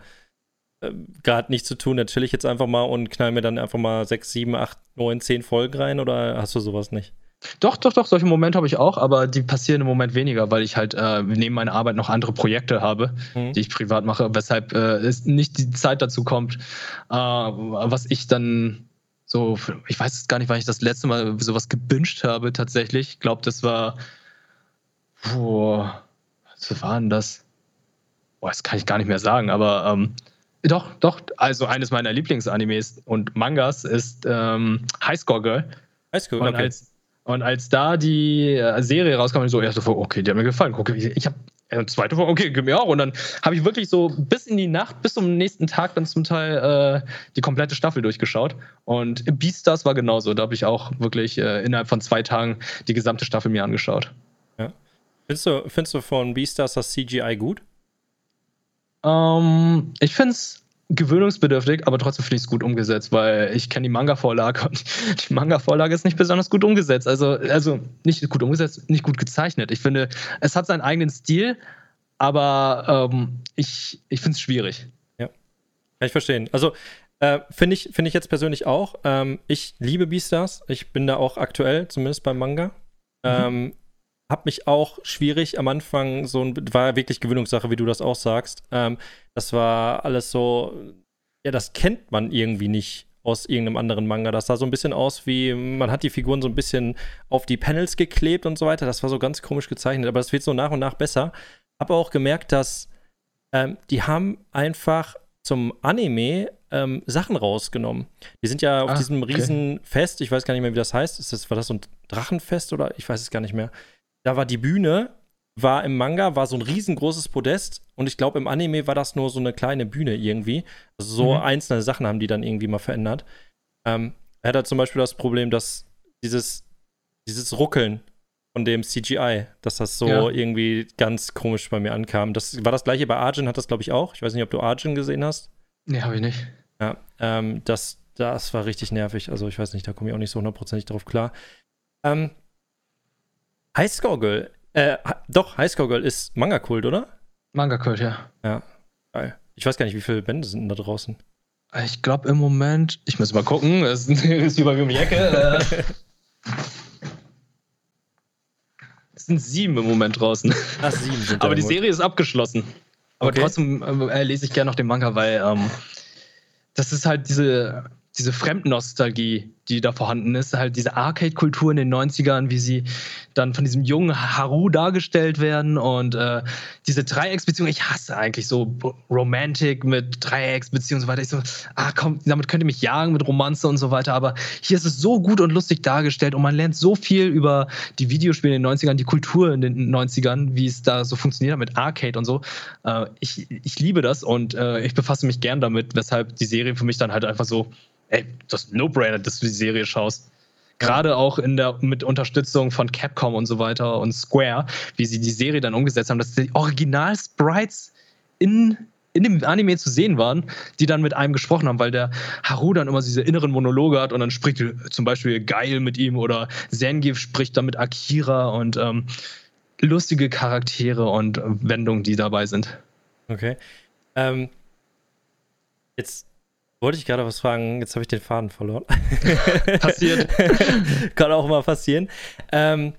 äh, gerade nichts zu tun, dann chill ich jetzt einfach mal und knall mir dann einfach mal sechs, sieben, acht, neun, zehn Folgen rein oder hast du sowas nicht?
Doch, doch, doch, solche Momente habe ich auch, aber die passieren im Moment weniger, weil ich halt äh, neben meiner Arbeit noch andere Projekte habe, mhm. die ich privat mache, weshalb äh, es nicht die Zeit dazu kommt, äh, was ich dann so, ich weiß gar nicht, wann ich das letzte Mal sowas gebinged habe tatsächlich. Ich glaube, das war, boah, was war denn das? Boah, das kann ich gar nicht mehr sagen, aber ähm, doch, doch, also eines meiner Lieblingsanimes und Mangas ist ähm, Highscore Girl.
Highscore,
und okay. Als, und als da die äh, Serie rauskam, ich so erste Folge, okay, die hat mir gefallen. Guck, ich habe äh, zweite Folge, okay, gib mir auch. Und dann habe ich wirklich so bis in die Nacht, bis zum nächsten Tag dann zum Teil äh, die komplette Staffel durchgeschaut. Und Beastars war genauso. Da habe ich auch wirklich äh, innerhalb von zwei Tagen die gesamte Staffel mir angeschaut.
Ja. Findest du, findest du von Beastars das CGI gut?
Ähm, ich finde es gewöhnungsbedürftig, aber trotzdem finde ich es gut umgesetzt, weil ich kenne die Manga-Vorlage und die Manga-Vorlage ist nicht besonders gut umgesetzt. Also, also nicht gut umgesetzt, nicht gut gezeichnet. Ich finde, es hat seinen eigenen Stil, aber ähm, ich, ich finde es schwierig.
Ja, kann ich verstehen. Also, äh, finde ich, find ich jetzt persönlich auch. Ähm, ich liebe Beastars. Ich bin da auch aktuell, zumindest beim Manga. Mhm. Ähm, hab mich auch schwierig am Anfang so ein, war wirklich Gewöhnungssache, wie du das auch sagst. Ähm, das war alles so, ja, das kennt man irgendwie nicht aus irgendeinem anderen Manga. Das sah so ein bisschen aus wie, man hat die Figuren so ein bisschen auf die Panels geklebt und so weiter. Das war so ganz komisch gezeichnet, aber das wird so nach und nach besser. Hab auch gemerkt, dass ähm, die haben einfach zum Anime ähm, Sachen rausgenommen. Die sind ja auf ah, diesem okay. riesen Fest, ich weiß gar nicht mehr, wie das heißt. Ist das, war das so ein Drachenfest oder ich weiß es gar nicht mehr da war die Bühne, war im Manga, war so ein riesengroßes Podest und ich glaube, im Anime war das nur so eine kleine Bühne irgendwie. Also so mhm. einzelne Sachen haben die dann irgendwie mal verändert. Ähm, er hat halt zum Beispiel das Problem, dass dieses, dieses Ruckeln von dem CGI, dass das so ja. irgendwie ganz komisch bei mir ankam. Das war das gleiche bei Arjun, hat das glaube ich auch. Ich weiß nicht, ob du Arjun gesehen hast.
Nee, habe ich nicht.
Ja, ähm, das, das war richtig nervig. Also ich weiß nicht, da komme ich auch nicht so hundertprozentig drauf klar. Ähm, Highscore Girl. Äh, doch, Highscore Girl ist Manga-Kult, oder?
Manga-Kult, ja.
Ja. Ich weiß gar nicht, wie viele Bände sind da draußen.
Ich glaube im Moment, ich muss mal gucken, es ist mir um die Ecke. Äh, es sind sieben im Moment draußen.
Ach, sieben sind
Aber die Serie ist abgeschlossen. Aber okay. trotzdem äh, lese ich gerne noch den Manga, weil ähm, das ist halt diese diese Fremdnostalgie, die da vorhanden ist, halt diese Arcade-Kultur in den 90ern, wie sie dann von diesem jungen Haru dargestellt werden und äh, diese Dreiecksbeziehung, ich hasse eigentlich so Romantik mit Dreiecksbeziehung und so weiter. Ich so, ah komm, damit könnt ihr mich jagen mit Romanze und so weiter, aber hier ist es so gut und lustig dargestellt und man lernt so viel über die Videospiele in den 90ern, die Kultur in den 90ern, wie es da so funktioniert hat mit Arcade und so. Äh, ich, ich liebe das und äh, ich befasse mich gern damit, weshalb die Serie für mich dann halt einfach so ey, das ist No-Brainer, dass du die Serie schaust. Gerade auch in der, mit Unterstützung von Capcom und so weiter und Square, wie sie die Serie dann umgesetzt haben, dass die Original-Sprites in, in dem Anime zu sehen waren, die dann mit einem gesprochen haben, weil der Haru dann immer diese inneren Monologe hat und dann spricht zum Beispiel Geil mit ihm oder Zangief spricht dann mit Akira und ähm, lustige Charaktere und Wendungen, die dabei sind.
Okay. Ähm, jetzt wollte ich gerade was fragen, jetzt habe ich den Faden verloren.
Passiert.
Kann auch mal passieren. Ähm,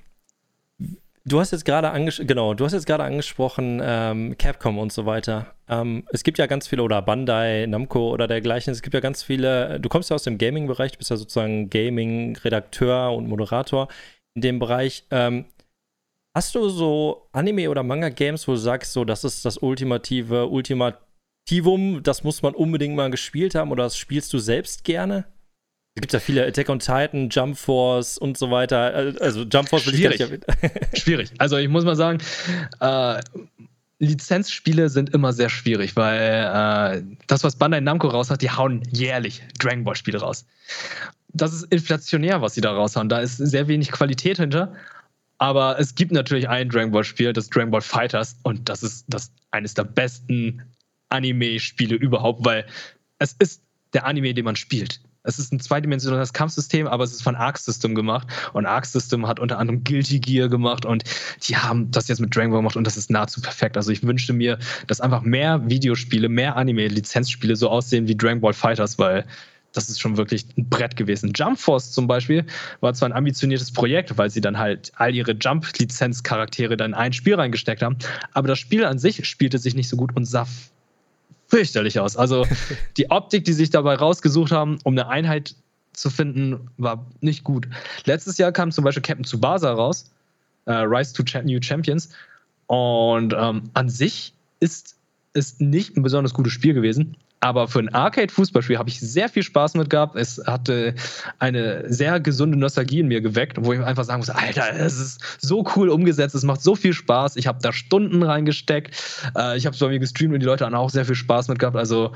du hast jetzt gerade anges genau, du hast jetzt gerade angesprochen ähm, Capcom und so weiter. Ähm, es gibt ja ganz viele oder Bandai, Namco oder dergleichen. Es gibt ja ganz viele. Du kommst ja aus dem Gaming-Bereich, bist ja sozusagen Gaming-Redakteur und Moderator in dem Bereich. Ähm, hast du so Anime oder Manga-Games, wo du sagst, so das ist das ultimative, ultimative Tivum, das muss man unbedingt mal gespielt haben oder das spielst du selbst gerne? Es gibt ja viele Attack on Titan, Jump Force und so weiter. Also Jump Force will
Schwierig. ich gar nicht Schwierig. Also ich muss mal sagen, äh, Lizenzspiele sind immer sehr schwierig, weil äh, das, was Bandai Namco raus hat, die hauen jährlich Dragon Ball Spiele raus. Das ist inflationär, was sie da raushauen. Da ist sehr wenig Qualität hinter. Aber es gibt natürlich ein Dragon Ball Spiel, das Dragon Ball Fighters, und das ist das eines der besten Anime-Spiele überhaupt, weil es ist der Anime, den man spielt. Es ist ein zweidimensionales Kampfsystem, aber es ist von Arc System gemacht. Und Arc System hat unter anderem Guilty Gear gemacht und die haben das jetzt mit Dragon Ball gemacht und das ist nahezu perfekt. Also ich wünschte mir, dass einfach mehr Videospiele, mehr Anime-Lizenzspiele so aussehen wie Dragon Ball Fighters, weil das ist schon wirklich ein Brett gewesen. Jump Force zum Beispiel war zwar ein ambitioniertes Projekt, weil sie dann halt all ihre Jump-Lizenz-Charaktere dann in ein Spiel reingesteckt haben, aber das Spiel an sich spielte sich nicht so gut und sah fürchterlich aus. Also die Optik, die sich dabei rausgesucht haben, um eine Einheit zu finden, war nicht gut. Letztes Jahr kam zum Beispiel Captain Tsubasa raus, äh, Rise to Ch New Champions, und ähm, an sich ist es nicht ein besonders gutes Spiel gewesen. Aber für ein Arcade-Fußballspiel habe ich sehr viel Spaß mit gehabt. Es hatte eine sehr gesunde Nostalgie in mir geweckt, wo ich einfach sagen muss: Alter, es ist so cool umgesetzt, es macht so viel Spaß. Ich habe da Stunden reingesteckt. Äh, ich habe es bei mir gestreamt und die Leute haben auch sehr viel Spaß mit gehabt. Also,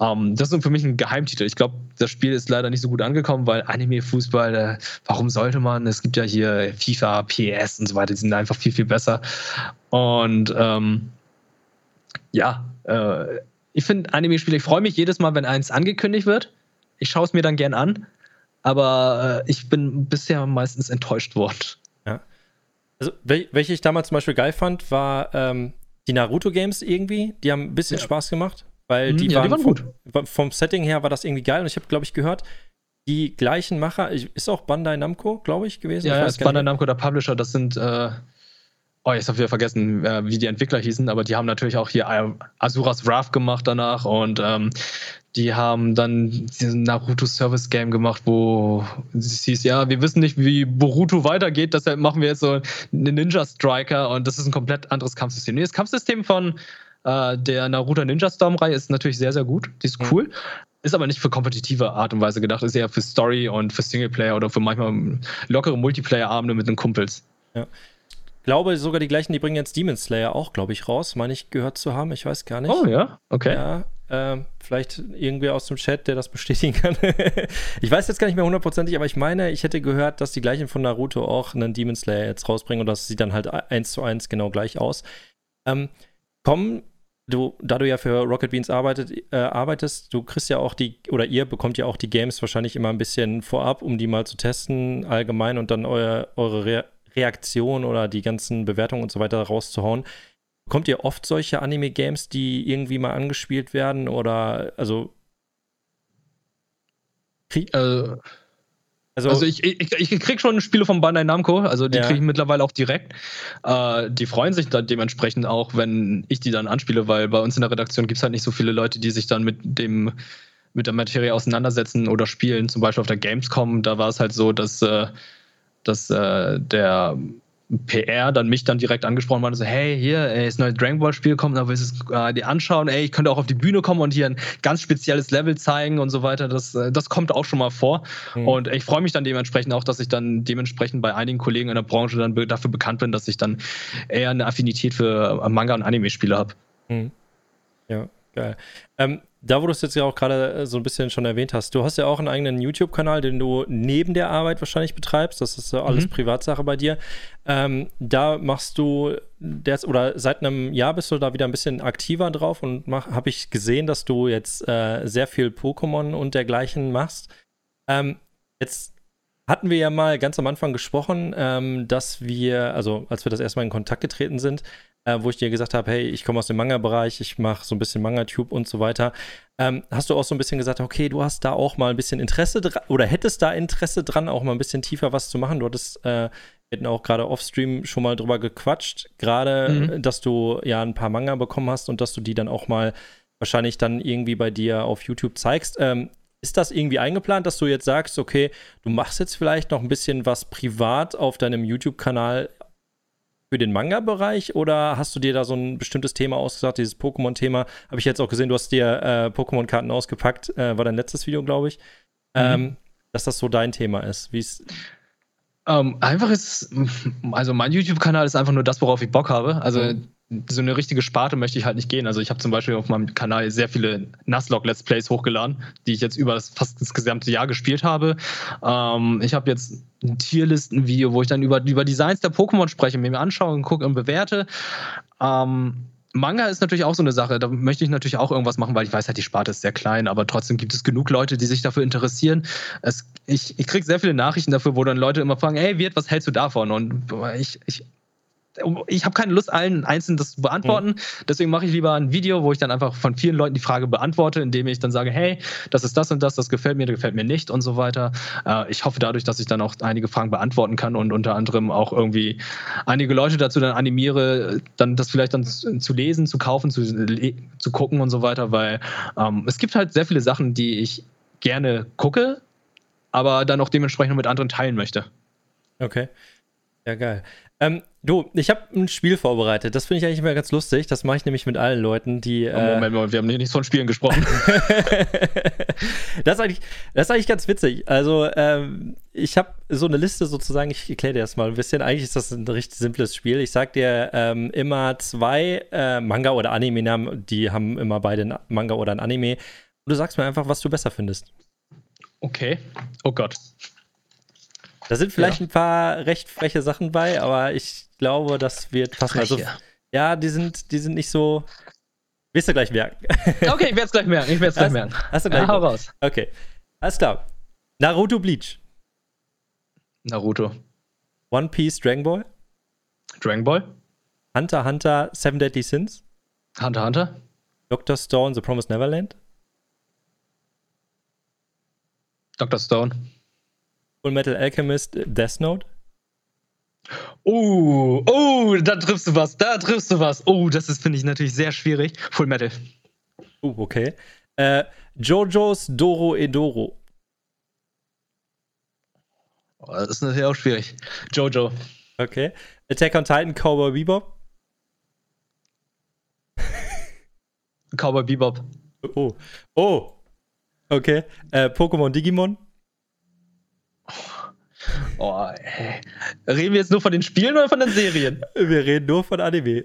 ähm, das ist für mich ein Geheimtitel. Ich glaube, das Spiel ist leider nicht so gut angekommen, weil Anime-Fußball, äh, warum sollte man? Es gibt ja hier FIFA, PS und so weiter, die sind einfach viel, viel besser. Und ähm, ja, äh, ich finde Anime-Spiele, ich freue mich jedes Mal, wenn eins angekündigt wird. Ich schaue es mir dann gern an, aber äh, ich bin bisher meistens enttäuscht worden.
Ja. Also, wel welche ich damals zum Beispiel geil fand, war ähm, die Naruto-Games irgendwie. Die haben ein bisschen ja. Spaß gemacht, weil mhm, die, ja, waren, die waren gut. Vom, vom, Setting her war das irgendwie geil und ich habe, glaube ich, gehört, die gleichen Macher, ist auch Bandai Namco, glaube ich, gewesen.
Ja, ja ist Bandai Namco der Publisher, das sind äh, Oh, jetzt habe ich wieder vergessen, äh, wie die Entwickler hießen, aber die haben natürlich auch hier Asuras Wrath gemacht danach und ähm, die haben dann diesen Naruto Service Game gemacht, wo es hieß, ja, wir wissen nicht, wie Boruto weitergeht, deshalb machen wir jetzt so einen Ninja Striker und das ist ein komplett anderes Kampfsystem. Nee, das Kampfsystem von äh, der Naruto Ninja Storm Reihe ist natürlich sehr, sehr gut. Die ist cool. Mhm. Ist aber nicht für kompetitive Art und Weise gedacht, ist eher für Story und für Singleplayer oder für manchmal lockere Multiplayer-Abende mit den Kumpels.
Ja glaube sogar die gleichen, die bringen jetzt Demon Slayer auch, glaube ich, raus, meine ich gehört zu haben. Ich weiß gar nicht.
Oh ja, okay.
Ja, äh, vielleicht irgendwer aus dem Chat, der das bestätigen kann. ich weiß jetzt gar nicht mehr hundertprozentig, aber ich meine, ich hätte gehört, dass die gleichen von Naruto auch einen Demon Slayer jetzt rausbringen und das sieht dann halt eins zu eins genau gleich aus. Ähm, kommen du, da du ja für Rocket Beans arbeitet, äh, arbeitest, du kriegst ja auch die, oder ihr bekommt ja auch die Games wahrscheinlich immer ein bisschen vorab, um die mal zu testen, allgemein und dann euer, eure Re Reaktion oder die ganzen Bewertungen und so weiter rauszuhauen. Bekommt ihr oft solche Anime-Games, die irgendwie mal angespielt werden oder also.
Äh, also, also ich, ich, ich krieg schon Spiele von Bandai Namco, also die ja. kriege ich mittlerweile auch direkt. Äh, die freuen sich dann dementsprechend auch, wenn ich die dann anspiele, weil bei uns in der Redaktion gibt es halt nicht so viele Leute, die sich dann mit dem mit der Materie auseinandersetzen oder spielen. Zum Beispiel auf der Gamescom, da war es halt so, dass äh, dass äh, der PR dann mich dann direkt angesprochen hat, so, hey, hier, ey, das neue Dragon Ball Spiel kommt, da willst du es äh, dir anschauen, ey, ich könnte auch auf die Bühne kommen und hier ein ganz spezielles Level zeigen und so weiter. Das, äh, das kommt auch schon mal vor. Mhm. Und ich freue mich dann dementsprechend auch, dass ich dann dementsprechend bei einigen Kollegen in der Branche dann be dafür bekannt bin, dass ich dann eher eine Affinität für äh, Manga- und Anime-Spiele habe. Mhm.
Ja, geil. Ähm, da, wo du es jetzt ja auch gerade äh, so ein bisschen schon erwähnt hast, du hast ja auch einen eigenen YouTube-Kanal, den du neben der Arbeit wahrscheinlich betreibst. Das ist so alles mhm. Privatsache bei dir. Ähm, da machst du, der, oder seit einem Jahr bist du da wieder ein bisschen aktiver drauf und habe ich gesehen, dass du jetzt äh, sehr viel Pokémon und dergleichen machst. Ähm, jetzt hatten wir ja mal ganz am Anfang gesprochen, ähm, dass wir, also als wir das erstmal in Kontakt getreten sind, äh, wo ich dir gesagt habe, hey, ich komme aus dem Manga-Bereich, ich mache so ein bisschen Manga-Tube und so weiter. Ähm, hast du auch so ein bisschen gesagt, okay, du hast da auch mal ein bisschen Interesse dran oder hättest da Interesse dran, auch mal ein bisschen tiefer was zu machen? Du hattest, äh, wir hätten auch gerade off-stream schon mal drüber gequatscht, gerade, mhm. dass du ja ein paar Manga bekommen hast und dass du die dann auch mal wahrscheinlich dann irgendwie bei dir auf YouTube zeigst. Ähm, ist das irgendwie eingeplant, dass du jetzt sagst, okay, du machst jetzt vielleicht noch ein bisschen was privat auf deinem YouTube-Kanal für den Manga-Bereich oder hast du dir da so ein bestimmtes Thema ausgesagt, dieses Pokémon-Thema? Habe ich jetzt auch gesehen, du hast dir äh, Pokémon-Karten ausgepackt, äh, war dein letztes Video, glaube ich. Mhm. Ähm, dass das so dein Thema ist. Wie ist.
Um, ähm, einfach ist, also mein YouTube-Kanal ist einfach nur das, worauf ich Bock habe. Also mhm so eine richtige Sparte möchte ich halt nicht gehen. Also ich habe zum Beispiel auf meinem Kanal sehr viele Nuzlocke Let's Plays hochgeladen, die ich jetzt über das, fast das gesamte Jahr gespielt habe. Ähm, ich habe jetzt ein Tierlisten-Video, wo ich dann über, über Designs der Pokémon spreche, mir anschaue und gucke und bewerte. Ähm, Manga ist natürlich auch so eine Sache. Da möchte ich natürlich auch irgendwas machen, weil ich weiß halt, die Sparte ist sehr klein, aber trotzdem gibt es genug Leute, die sich dafür interessieren. Es, ich ich kriege sehr viele Nachrichten dafür, wo dann Leute immer fragen, ey, Wirt, was hältst du davon? Und ich, ich ich habe keine Lust, allen einzeln das zu beantworten. Mhm. Deswegen mache ich lieber ein Video, wo ich dann einfach von vielen Leuten die Frage beantworte, indem ich dann sage, hey, das ist das und das, das gefällt mir, das gefällt mir nicht und so weiter. Äh, ich hoffe dadurch, dass ich dann auch einige Fragen beantworten kann und unter anderem auch irgendwie einige Leute dazu dann animiere, dann das vielleicht dann zu lesen, zu kaufen, zu, zu gucken und so weiter, weil ähm, es gibt halt sehr viele Sachen, die ich gerne gucke, aber dann auch dementsprechend mit anderen teilen möchte.
Okay. Ja, geil. Ähm, du, ich habe ein Spiel vorbereitet. Das finde ich eigentlich immer ganz lustig. Das mache ich nämlich mit allen Leuten, die.
Oh, Moment, Moment, wir haben nicht von Spielen gesprochen.
das, ist eigentlich, das ist eigentlich ganz witzig. Also, ähm, ich habe so eine Liste sozusagen. Ich erkläre dir das mal ein bisschen. Eigentlich ist das ein richtig simples Spiel. Ich sage dir ähm, immer zwei äh, Manga- oder Anime-Namen. Die haben immer beide einen Manga oder ein Anime. Und du sagst mir einfach, was du besser findest.
Okay. Oh Gott.
Da sind vielleicht ja. ein paar recht freche Sachen bei, aber ich glaube, das wird passen. Also, ja, die sind, die sind nicht so. Wirst du gleich merken.
Okay, ich werde es gleich merken. Ich werde es gleich merken.
Hast du gleich? Ja, hau raus. Okay. Alles klar. Naruto Bleach.
Naruto.
One Piece Dragon Ball.
Dragon Ball.
Hunter Hunter Seven Deadly Sins.
Hunter Hunter.
Doctor Stone The Promised Neverland.
Dr. Stone.
Full Metal Alchemist Death Note.
Oh, oh, da triffst du was, da triffst du was. Oh, das ist, finde ich, natürlich sehr schwierig. Full Metal.
Oh, okay. Äh, Jojo's Doro Edoro.
Oh, das ist natürlich auch schwierig. Jojo.
Okay. Attack on Titan, Cowboy Bebop.
Cowboy Bebop.
Oh. Oh. Okay. Äh, Pokémon Digimon.
Oh, ey. Reden wir jetzt nur von den Spielen oder von den Serien?
Wir reden nur von Anime.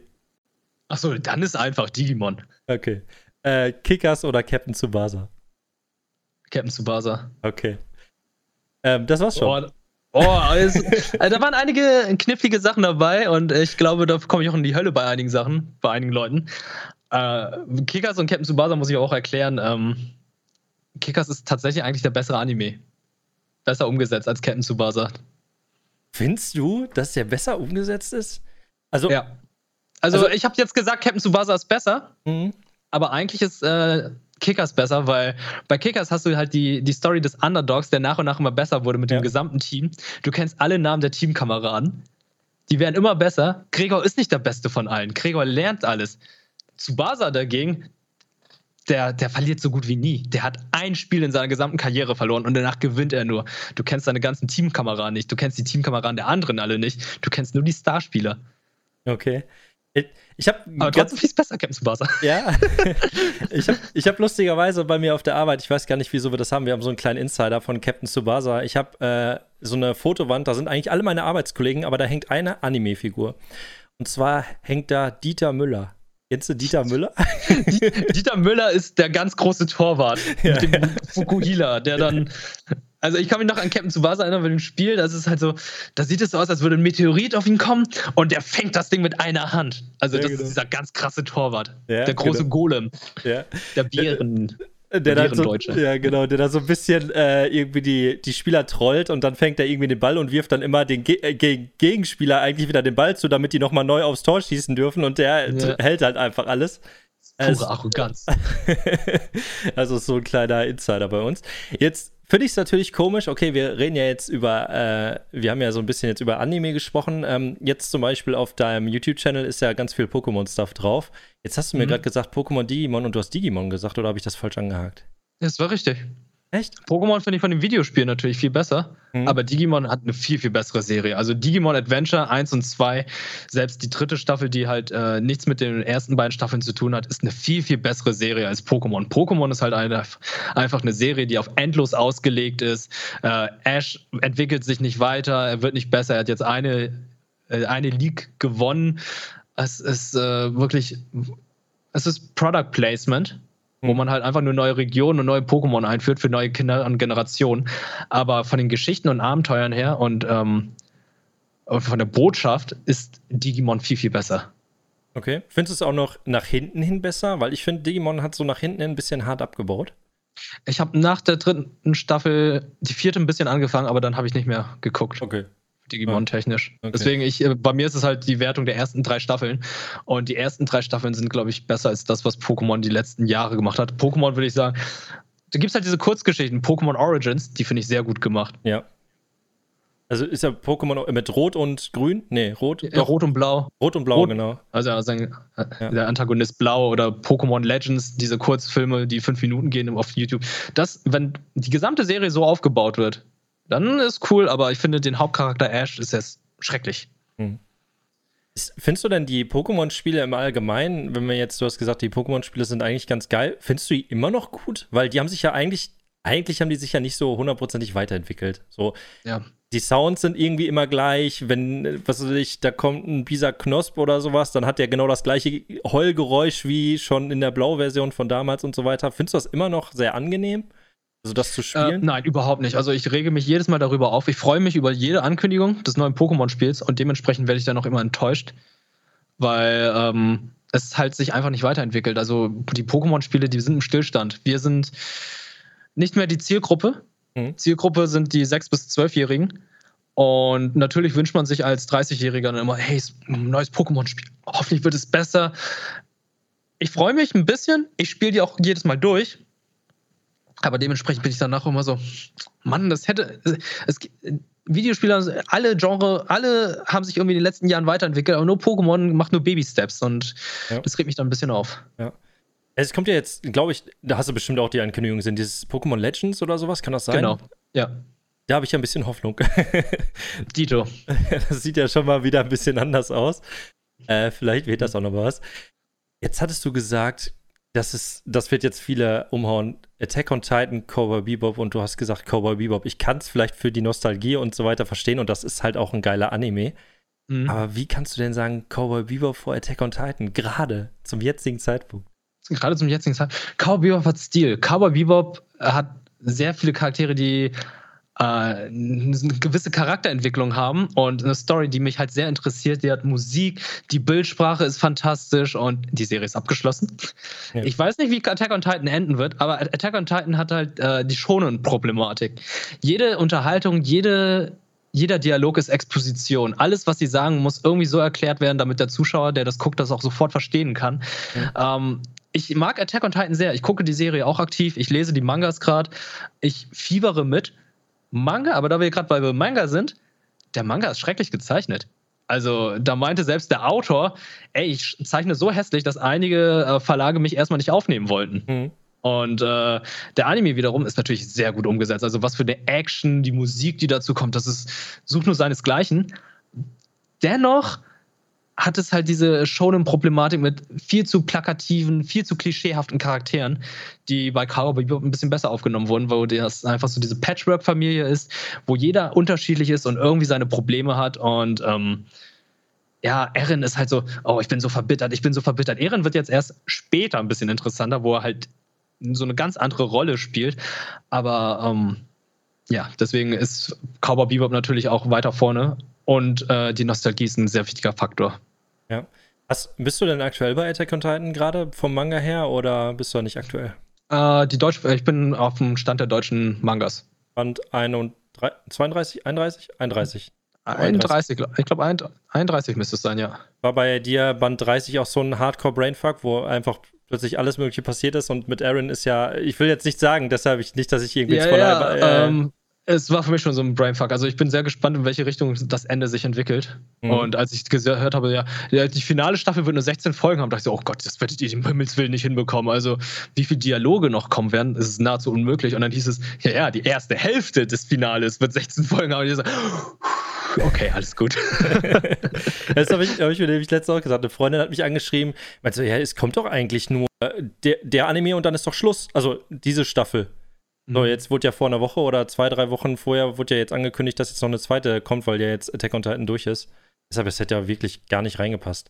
Achso, dann ist einfach Digimon.
Okay. Äh, Kickers oder Captain Tsubasa?
Captain Tsubasa.
Okay. Ähm, das war's schon.
Oh, oh es, also da waren einige knifflige Sachen dabei und ich glaube, da komme ich auch in die Hölle bei einigen Sachen, bei einigen Leuten. Äh, Kickers und Captain Tsubasa muss ich auch erklären. Ähm, Kickers ist tatsächlich eigentlich der bessere Anime besser umgesetzt als Captain Tsubasa.
Findest du, dass der besser umgesetzt ist?
Also, ja. Also, also ich habe jetzt gesagt, Captain Tsubasa ist besser, mhm. aber eigentlich ist äh, Kickers besser, weil bei Kickers hast du halt die, die Story des Underdogs, der nach und nach immer besser wurde mit ja. dem gesamten Team. Du kennst alle Namen der Teamkameraden. Die werden immer besser. Gregor ist nicht der Beste von allen. Gregor lernt alles. Tsubasa dagegen, der, der verliert so gut wie nie. Der hat ein Spiel in seiner gesamten Karriere verloren und danach gewinnt er nur. Du kennst seine ganzen Teamkameraden nicht, du kennst die Teamkameraden der anderen alle nicht, du kennst nur die Starspieler.
Okay. Ich habe
trotzdem viel besser, Captain Tsubasa.
Ja. ich habe ich hab lustigerweise bei mir auf der Arbeit, ich weiß gar nicht, wieso wir das haben, wir haben so einen kleinen Insider von Captain Tsubasa. Ich habe äh, so eine Fotowand, da sind eigentlich alle meine Arbeitskollegen, aber da hängt eine Anime-Figur. Und zwar hängt da Dieter Müller. Kennst du Dieter Müller?
Dieter Müller ist der ganz große Torwart ja, mit dem ja. Fukuhila, der dann. Also ich kann mich noch an Captain Tsubasa erinnern bei dem Spiel, das ist halt so, da sieht es so aus, als würde ein Meteorit auf ihn kommen und der fängt das Ding mit einer Hand. Also ja, das genau. ist dieser ganz krasse Torwart. der große genau. Golem. Der Bären.
Der dann so, ja, genau, der da so ein bisschen äh, irgendwie die, die Spieler trollt und dann fängt er irgendwie den Ball und wirft dann immer den Ge äh, Gegenspieler eigentlich wieder den Ball zu, damit die nochmal neu aufs Tor schießen dürfen und der ja. hält halt einfach alles.
Pure also, Arroganz.
also so ein kleiner Insider bei uns. Jetzt finde ich es natürlich komisch. Okay, wir reden ja jetzt über, äh, wir haben ja so ein bisschen jetzt über Anime gesprochen. Ähm, jetzt zum Beispiel auf deinem YouTube-Channel ist ja ganz viel Pokémon-Stuff drauf. Jetzt hast du mir mhm. gerade gesagt Pokémon Digimon und du hast Digimon gesagt oder habe ich das falsch angehakt?
Das war richtig.
Echt?
Pokémon finde ich von dem Videospiel natürlich viel besser, mhm. aber Digimon hat eine viel, viel bessere Serie. Also Digimon Adventure 1 und 2, selbst die dritte Staffel, die halt äh, nichts mit den ersten beiden Staffeln zu tun hat, ist eine viel, viel bessere Serie als Pokémon. Pokémon ist halt eine, einfach eine Serie, die auf endlos ausgelegt ist. Äh, Ash entwickelt sich nicht weiter, er wird nicht besser, er hat jetzt eine, äh, eine League gewonnen. Es ist äh, wirklich, es ist Product Placement wo man halt einfach nur neue Regionen und neue Pokémon einführt für neue Kinder und Generationen. Aber von den Geschichten und Abenteuern her und ähm, von der Botschaft ist Digimon viel, viel besser.
Okay. Findest du es auch noch nach hinten hin besser? Weil ich finde, Digimon hat so nach hinten hin ein bisschen hart abgebaut.
Ich habe nach der dritten Staffel die vierte ein bisschen angefangen, aber dann habe ich nicht mehr geguckt.
Okay.
Digimon-technisch. Okay. Deswegen, ich, äh, bei mir ist es halt die Wertung der ersten drei Staffeln. Und die ersten drei Staffeln sind, glaube ich, besser als das, was Pokémon die letzten Jahre gemacht hat. Pokémon würde ich sagen, da gibt es halt diese Kurzgeschichten, Pokémon Origins, die finde ich sehr gut gemacht.
Ja. Also ist ja Pokémon mit Rot und Grün? Nee, Rot.
Ja, Rot und Blau.
Rot und Blau, Rot, genau.
Also, also ja. der Antagonist Blau oder Pokémon Legends, diese Kurzfilme, die fünf Minuten gehen auf YouTube. Das, wenn die gesamte Serie so aufgebaut wird, dann ist cool, aber ich finde den Hauptcharakter Ash ist jetzt schrecklich. Hm.
Findest du denn die Pokémon-Spiele im Allgemeinen, wenn wir jetzt, du hast gesagt, die Pokémon-Spiele sind eigentlich ganz geil, findest du die immer noch gut? Weil die haben sich ja eigentlich, eigentlich haben die sich ja nicht so hundertprozentig weiterentwickelt. So,
ja.
Die Sounds sind irgendwie immer gleich. Wenn, was weiß ich, da kommt ein Bisa Knosp oder sowas, dann hat der genau das gleiche Heulgeräusch wie schon in der Blau-Version von damals und so weiter. Findest du das immer noch sehr angenehm? Also das zu spielen?
Äh, nein, überhaupt nicht. Also ich rege mich jedes Mal darüber auf. Ich freue mich über jede Ankündigung des neuen Pokémon-Spiels und dementsprechend werde ich dann auch immer enttäuscht, weil ähm, es halt sich einfach nicht weiterentwickelt. Also die Pokémon-Spiele, die sind im Stillstand. Wir sind nicht mehr die Zielgruppe. Mhm. Zielgruppe sind die 6- bis 12-Jährigen. Und natürlich wünscht man sich als 30-Jähriger dann immer, hey, ein neues Pokémon-Spiel. Hoffentlich wird es besser. Ich freue mich ein bisschen. Ich spiele die auch jedes Mal durch. Aber dementsprechend bin ich danach immer so, Mann, das hätte. Es, Videospieler, alle Genre, alle haben sich irgendwie in den letzten Jahren weiterentwickelt, aber nur Pokémon macht nur Baby-Steps und ja. das regt mich dann ein bisschen auf.
Ja. Es kommt ja jetzt, glaube ich, da hast du bestimmt auch die Ankündigung, sind dieses Pokémon Legends oder sowas, kann das sein?
Genau, ja.
Da habe ich ja ein bisschen Hoffnung.
Dito.
Das sieht ja schon mal wieder ein bisschen anders aus. Äh, vielleicht wird das auch noch was. Jetzt hattest du gesagt, das ist, das wird jetzt viele umhauen. Attack on Titan, Cowboy Bebop und du hast gesagt Cowboy Bebop. Ich kann es vielleicht für die Nostalgie und so weiter verstehen und das ist halt auch ein geiler Anime. Mhm. Aber wie kannst du denn sagen Cowboy Bebop vor Attack on Titan? Gerade zum jetzigen Zeitpunkt.
Gerade zum jetzigen Zeitpunkt. Cowboy Bebop hat Stil. Cowboy Bebop hat sehr viele Charaktere, die äh, eine gewisse Charakterentwicklung haben und eine Story, die mich halt sehr interessiert. Die hat Musik, die Bildsprache ist fantastisch und die Serie ist abgeschlossen. Ja. Ich weiß nicht, wie Attack on Titan enden wird, aber Attack on Titan hat halt äh, die Shonen-Problematik. Jede Unterhaltung, jede jeder Dialog ist Exposition. Alles, was sie sagen, muss irgendwie so erklärt werden, damit der Zuschauer, der das guckt, das auch sofort verstehen kann. Mhm. Ähm, ich mag Attack on Titan sehr. Ich gucke die Serie auch aktiv. Ich lese die Mangas gerade. Ich fiebere mit. Manga, aber da wir gerade bei Manga sind, der Manga ist schrecklich gezeichnet. Also da meinte selbst der Autor, ey, ich zeichne so hässlich, dass einige äh, Verlage mich erstmal nicht aufnehmen wollten. Mhm. Und äh, der Anime wiederum ist natürlich sehr gut umgesetzt. Also was für eine Action, die Musik, die dazu kommt, das ist sucht nur seinesgleichen. Dennoch hat es halt diese Shonen-Problematik mit viel zu plakativen, viel zu klischeehaften Charakteren, die bei Cowboy Bebop ein bisschen besser aufgenommen wurden, wo das einfach so diese Patchwork-Familie ist, wo jeder unterschiedlich ist und irgendwie seine Probleme hat und ähm, ja, Erin ist halt so, oh, ich bin so verbittert, ich bin so verbittert. Erin wird jetzt erst später ein bisschen interessanter, wo er halt so eine ganz andere Rolle spielt, aber ähm, ja, deswegen ist Cowboy Bebop natürlich auch weiter vorne und äh, die Nostalgie ist ein sehr wichtiger Faktor.
Ja. Was, bist du denn aktuell bei Attack on Titan gerade vom Manga her oder bist du nicht aktuell?
Äh, die Deutsch, ich bin auf dem Stand der deutschen Mangas.
Band 32, 31? 31.
31, ich glaube 31 müsste es sein, ja.
War bei dir Band 30 auch so ein Hardcore-Brainfuck, wo einfach plötzlich alles Mögliche passiert ist und mit Aaron ist ja, ich will jetzt nicht sagen, deshalb ich nicht, dass ich irgendwie
ja, Spoiler, ja, äh, ähm, es war für mich schon so ein Brainfuck. Also ich bin sehr gespannt, in welche Richtung das Ende sich entwickelt. Mhm. Und als ich gehört habe, ja, die finale Staffel wird nur 16 Folgen haben, dachte ich so, oh Gott, das werdet ihr im Himmels Willen nicht hinbekommen. Also wie viele Dialoge noch kommen werden, ist nahezu unmöglich. Und dann hieß es, ja, ja, die erste Hälfte des Finales wird 16 Folgen haben. Und ich so, okay, alles gut.
das habe ich, hab ich mir nämlich letztes auch gesagt. Eine Freundin hat mich angeschrieben, meinte so, ja, es kommt doch eigentlich nur der, der Anime und dann ist doch Schluss. Also diese Staffel. So, mhm. jetzt wurde ja vor einer Woche oder zwei, drei Wochen vorher wurde ja jetzt angekündigt, dass jetzt noch eine zweite kommt, weil ja jetzt Attack on Titan durch ist. Deshalb, es hätte ja wirklich gar nicht reingepasst.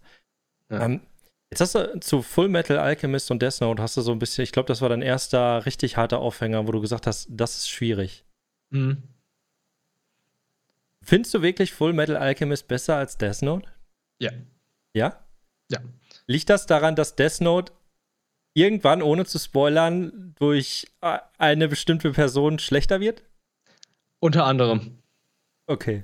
Ja. Ähm, jetzt hast du zu Full Metal Alchemist und Death Note hast du so ein bisschen, ich glaube, das war dein erster richtig harter Aufhänger, wo du gesagt hast, das ist schwierig. Mhm. Findest du wirklich Full Metal Alchemist besser als Death Note?
Ja.
Ja?
Ja.
Liegt das daran, dass Death Note irgendwann, ohne zu spoilern, durch eine bestimmte Person schlechter wird?
Unter anderem.
Okay.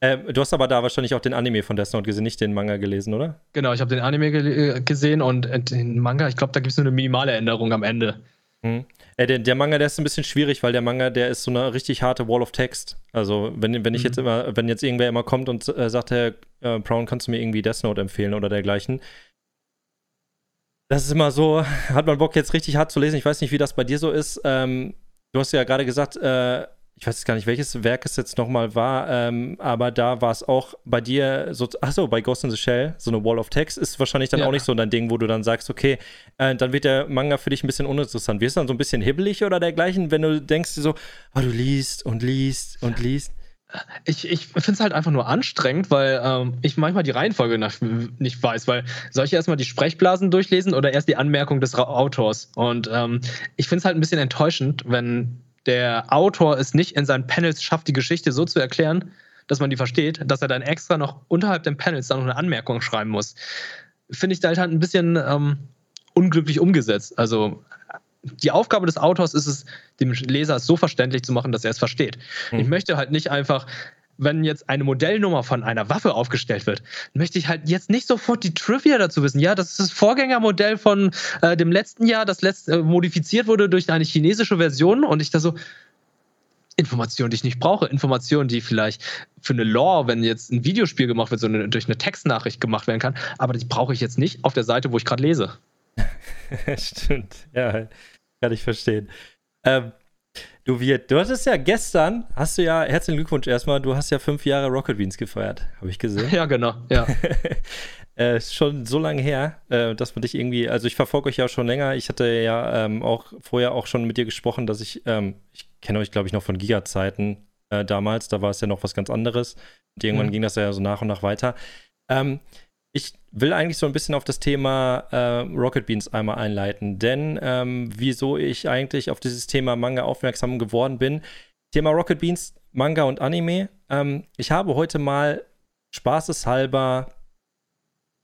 Äh, du hast aber da wahrscheinlich auch den Anime von Death Note gesehen, nicht den Manga gelesen, oder?
Genau, ich habe den Anime ge äh, gesehen und äh, den Manga, ich glaube, da gibt es nur eine minimale Änderung am Ende.
Hm. Äh, der, der, Manga, der ist ein bisschen schwierig, weil der Manga, der ist so eine richtig harte Wall of Text. Also, wenn, wenn ich mhm. jetzt immer, wenn jetzt irgendwer immer kommt und äh, sagt, Herr äh, Brown, kannst du mir irgendwie Death Note empfehlen oder dergleichen? Das ist immer so, hat man Bock jetzt richtig hart zu lesen. Ich weiß nicht, wie das bei dir so ist. Ähm, du hast ja gerade gesagt, äh, ich weiß jetzt gar nicht, welches Werk es jetzt nochmal war, ähm, aber da war es auch bei dir so, achso, bei Ghost in the Shell, so eine Wall of Text ist wahrscheinlich dann ja. auch nicht so dein Ding, wo du dann sagst, okay, äh, dann wird der Manga für dich ein bisschen uninteressant. Wirst du dann so ein bisschen hibbelig oder dergleichen, wenn du denkst so, oh, du liest und liest und liest?
Ich, ich finde es halt einfach nur anstrengend, weil ähm, ich manchmal die Reihenfolge nicht weiß, weil soll ich erstmal die Sprechblasen durchlesen oder erst die Anmerkung des Autors? Und ähm, ich finde es halt ein bisschen enttäuschend, wenn der Autor es nicht in seinen Panels schafft, die Geschichte so zu erklären, dass man die versteht, dass er dann extra noch unterhalb den Panels dann noch eine Anmerkung schreiben muss. Finde ich da halt ein bisschen ähm, unglücklich umgesetzt. Also die Aufgabe des Autors ist es, dem Leser es so verständlich zu machen, dass er es versteht. Hm. Ich möchte halt nicht einfach wenn jetzt eine Modellnummer von einer Waffe aufgestellt wird, möchte ich halt jetzt nicht sofort die Trivia dazu wissen. Ja, das ist das Vorgängermodell von äh, dem letzten Jahr, das letzt, äh, modifiziert wurde durch eine chinesische Version und ich da so, Informationen, die ich nicht brauche, Informationen, die vielleicht für eine Lore, wenn jetzt ein Videospiel gemacht wird, so eine, durch eine Textnachricht gemacht werden kann, aber die brauche ich jetzt nicht auf der Seite, wo ich gerade lese.
Stimmt, ja, kann ich verstehen. Ähm, Du, Wirt, du hattest ja gestern, hast du ja, herzlichen Glückwunsch erstmal, du hast ja fünf Jahre Rocket Beans gefeiert, habe ich gesehen.
Ja, genau, ja.
äh, schon so lange her, äh, dass man dich irgendwie, also ich verfolge euch ja schon länger. Ich hatte ja ähm, auch vorher auch schon mit dir gesprochen, dass ich, ähm, ich kenne euch, glaube ich, noch von Giga-Zeiten äh, damals, da war es ja noch was ganz anderes. Und irgendwann mhm. ging das ja so nach und nach weiter. Ähm, ich will eigentlich so ein bisschen auf das Thema äh, Rocket Beans einmal einleiten, denn ähm, wieso ich eigentlich auf dieses Thema Manga aufmerksam geworden bin. Thema Rocket Beans, Manga und Anime. Ähm, ich habe heute mal spaßeshalber,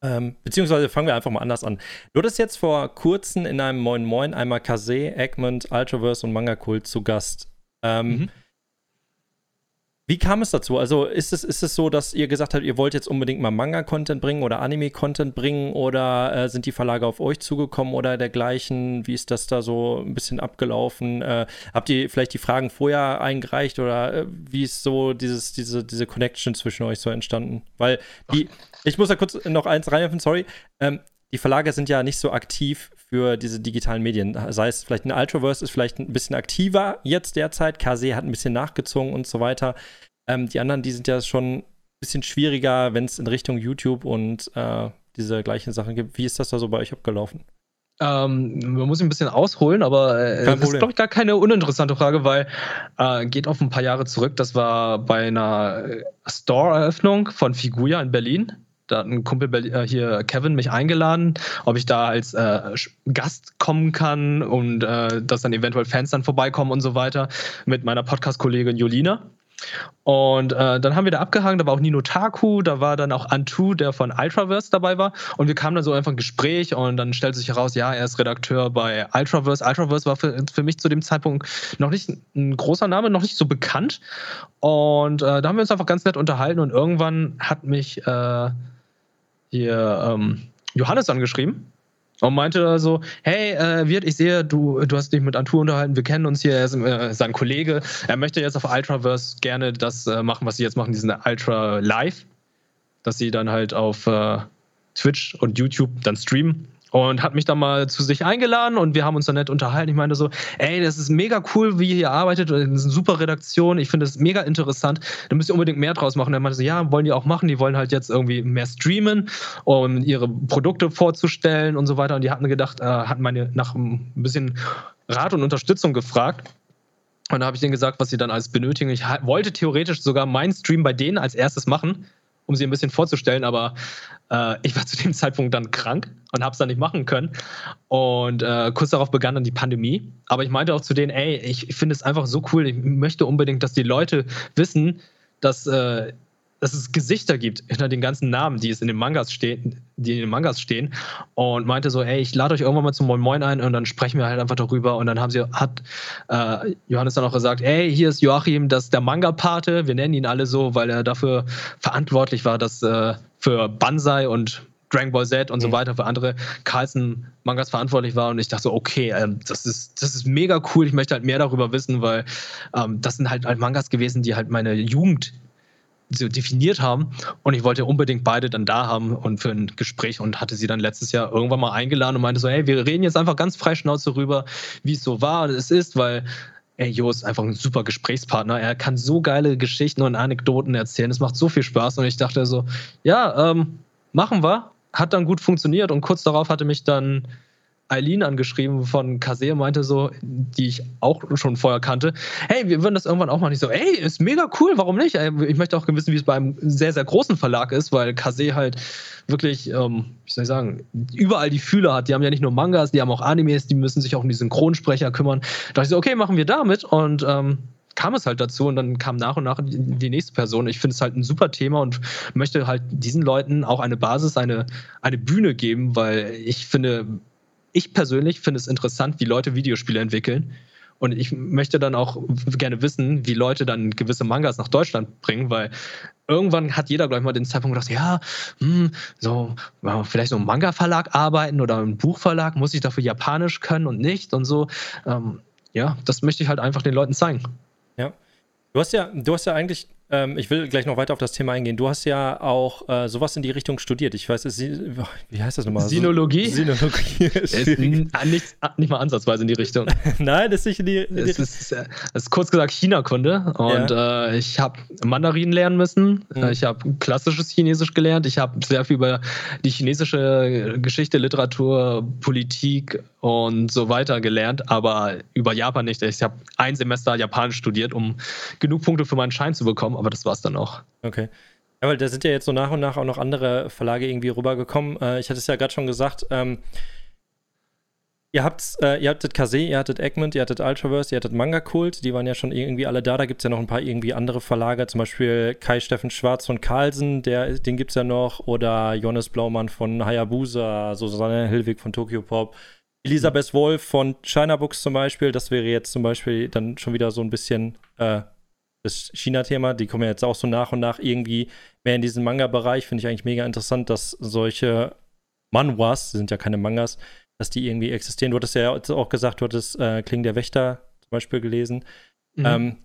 ähm, beziehungsweise fangen wir einfach mal anders an. Du hattest jetzt vor kurzem in einem Moin Moin einmal Kase, Egmont, Ultraverse und Manga Kult zu Gast. Ähm, mhm. Wie kam es dazu? Also ist es, ist es so, dass ihr gesagt habt, ihr wollt jetzt unbedingt mal Manga-Content bringen oder Anime-Content bringen oder äh, sind die Verlage auf euch zugekommen oder dergleichen? Wie ist das da so ein bisschen abgelaufen? Äh, habt ihr vielleicht die Fragen vorher eingereicht oder äh, wie ist so dieses, diese, diese Connection zwischen euch so entstanden? Weil die, ich muss da kurz noch eins reinwerfen, sorry. Ähm, die Verlage sind ja nicht so aktiv für diese digitalen Medien. Sei es vielleicht ein Ultraverse ist vielleicht ein bisschen aktiver jetzt derzeit. KC hat ein bisschen nachgezogen und so weiter. Ähm, die anderen, die sind ja schon ein bisschen schwieriger, wenn es in Richtung YouTube und äh, diese gleichen Sachen gibt. Wie ist das da so bei euch abgelaufen?
Ähm, man muss ein bisschen ausholen, aber äh, das ist, glaube ich, gar keine uninteressante Frage, weil äh, geht auf ein paar Jahre zurück. Das war bei einer Store-Eröffnung von Figuya in Berlin. Da hat ein Kumpel äh, hier, Kevin, mich eingeladen, ob ich da als äh, Gast kommen kann und äh, dass dann eventuell Fans dann vorbeikommen und so weiter mit meiner Podcast-Kollegin Jolina. Und äh, dann haben wir da abgehangen, da war auch Nino Taku, da war dann auch Antu, der von Ultraverse dabei war. Und wir kamen dann so einfach ein Gespräch und dann stellte sich heraus, ja, er ist Redakteur bei Ultraverse. Ultraverse war für, für mich zu dem Zeitpunkt noch nicht ein großer Name, noch nicht so bekannt. Und äh, da haben wir uns einfach ganz nett unterhalten und irgendwann hat mich äh, hier ähm, Johannes angeschrieben und meinte so, hey, äh, Wirt, ich sehe, du, du hast dich mit Antur unterhalten, wir kennen uns hier, er ist äh, sein Kollege. Er möchte jetzt auf Ultraverse gerne das äh, machen, was sie jetzt machen, diesen Ultra Live, dass sie dann halt auf äh, Twitch und YouTube dann streamen und hat mich dann mal zu sich eingeladen und wir haben uns dann nett unterhalten. Ich meinte so, ey, das ist mega cool, wie ihr hier arbeitet. Das ist eine super Redaktion. Ich finde das mega interessant. Da müsst ihr unbedingt mehr draus machen. Er meinte so, ja, wollen die auch machen. Die wollen halt jetzt irgendwie mehr streamen, um ihre Produkte vorzustellen und so weiter. Und die hatten gedacht, äh, hatten meine nach ein bisschen Rat und Unterstützung gefragt. Und da habe ich denen gesagt, was sie dann alles benötigen. Ich wollte theoretisch sogar meinen Stream bei denen als erstes machen um sie ein bisschen vorzustellen, aber äh, ich war zu dem Zeitpunkt dann krank und habe es dann nicht machen können. Und äh, kurz darauf begann dann die Pandemie. Aber ich meinte auch zu denen, ey, ich, finde es einfach so cool, ich möchte unbedingt, dass die Leute wissen, dass äh, dass es Gesichter gibt hinter den ganzen Namen, die es in den Mangas stehen, die in den Mangas stehen und meinte so, ey, ich lade euch irgendwann mal zum Moin Moin ein und dann sprechen wir halt einfach darüber und dann haben sie hat äh, Johannes dann auch gesagt, ey, hier ist Joachim, das ist der Manga Pate, wir nennen ihn alle so, weil er dafür verantwortlich war, dass äh, für Banzai und Dragon Ball Z und mhm. so weiter für andere Carlsen Mangas verantwortlich war und ich dachte so, okay, ähm, das ist das ist mega cool, ich möchte halt mehr darüber wissen, weil ähm, das sind halt, halt Mangas gewesen, die halt meine Jugend so definiert haben. Und ich wollte unbedingt beide dann da haben und für ein Gespräch und hatte sie dann letztes Jahr irgendwann mal eingeladen und meinte so, hey, wir reden jetzt einfach ganz frei Schnauze rüber, wie es so war und es ist, weil ey, Jo ist einfach ein super Gesprächspartner. Er kann so geile Geschichten und Anekdoten erzählen. Es macht so viel Spaß und ich dachte so, ja, ähm, machen wir. Hat dann gut funktioniert und kurz darauf hatte mich dann Eileen angeschrieben von Kase meinte so, die ich auch schon vorher kannte, hey, wir würden das irgendwann auch machen. Ich so, ey, ist mega cool, warum nicht? Ich möchte auch wissen, wie es bei einem sehr, sehr großen Verlag ist, weil Kase halt wirklich, ähm, wie soll ich sagen, überall die Fühler hat. Die haben ja nicht nur Mangas, die haben auch Animes, die müssen sich auch um die Synchronsprecher kümmern. Da dachte ich so, okay, machen wir damit und ähm, kam es halt dazu und dann kam nach und nach die nächste Person. Ich finde es halt ein super Thema und möchte halt diesen Leuten auch eine Basis, eine, eine Bühne geben, weil ich finde, ich persönlich finde es interessant, wie Leute Videospiele entwickeln. Und ich möchte dann auch gerne wissen, wie Leute dann gewisse Mangas nach Deutschland bringen, weil irgendwann hat jeder gleich mal den Zeitpunkt gedacht, ja, hm, so, vielleicht so ein Manga-Verlag arbeiten oder ein Buchverlag, muss ich dafür Japanisch können und nicht und so. Ähm, ja, das möchte ich halt einfach den Leuten zeigen.
Ja. Du hast ja, du hast ja eigentlich ähm, ich will gleich noch weiter auf das Thema eingehen. Du hast ja auch äh, sowas in die Richtung studiert. Ich weiß, es, wie heißt das nochmal?
Sinologie?
Sinologie.
ist nicht, nicht, mal ansatzweise in die Richtung.
Nein, das ist nicht in die, in
die es ist, es ist kurz gesagt China-Kunde. Und ja. äh, ich habe Mandarin lernen müssen. Mhm. Ich habe klassisches Chinesisch gelernt. Ich habe sehr viel über die chinesische Geschichte, Literatur, Politik und so weiter gelernt, aber über Japan nicht. Ich habe ein Semester Japanisch studiert, um genug Punkte für meinen Schein zu bekommen aber das war es dann auch.
Okay. Ja, weil da sind ja jetzt so nach und nach auch noch andere Verlage irgendwie rübergekommen. Äh, ich hatte es ja gerade schon gesagt, ähm, ihr habt, äh, ihr hattet Kase, ihr hattet Egmont, ihr hattet Ultraverse, ihr hattet Manga Kult, die waren ja schon irgendwie alle da. Da gibt es ja noch ein paar irgendwie andere Verlage, zum Beispiel Kai Steffen Schwarz von Carlsen, der, den gibt es ja noch, oder Jonas Blaumann von Hayabusa, Susanne Hilwig von Tokyo Pop. Elisabeth Wolf von China Books zum Beispiel, das wäre jetzt zum Beispiel dann schon wieder so ein bisschen äh, das China-Thema, die kommen ja jetzt auch so nach und nach irgendwie mehr in diesen Manga-Bereich. Finde ich eigentlich mega interessant, dass solche Manhwas, sind ja keine Mangas, dass die irgendwie existieren. Du hattest ja auch gesagt, du hattest äh, Kling der Wächter zum Beispiel gelesen. Mhm. Ähm,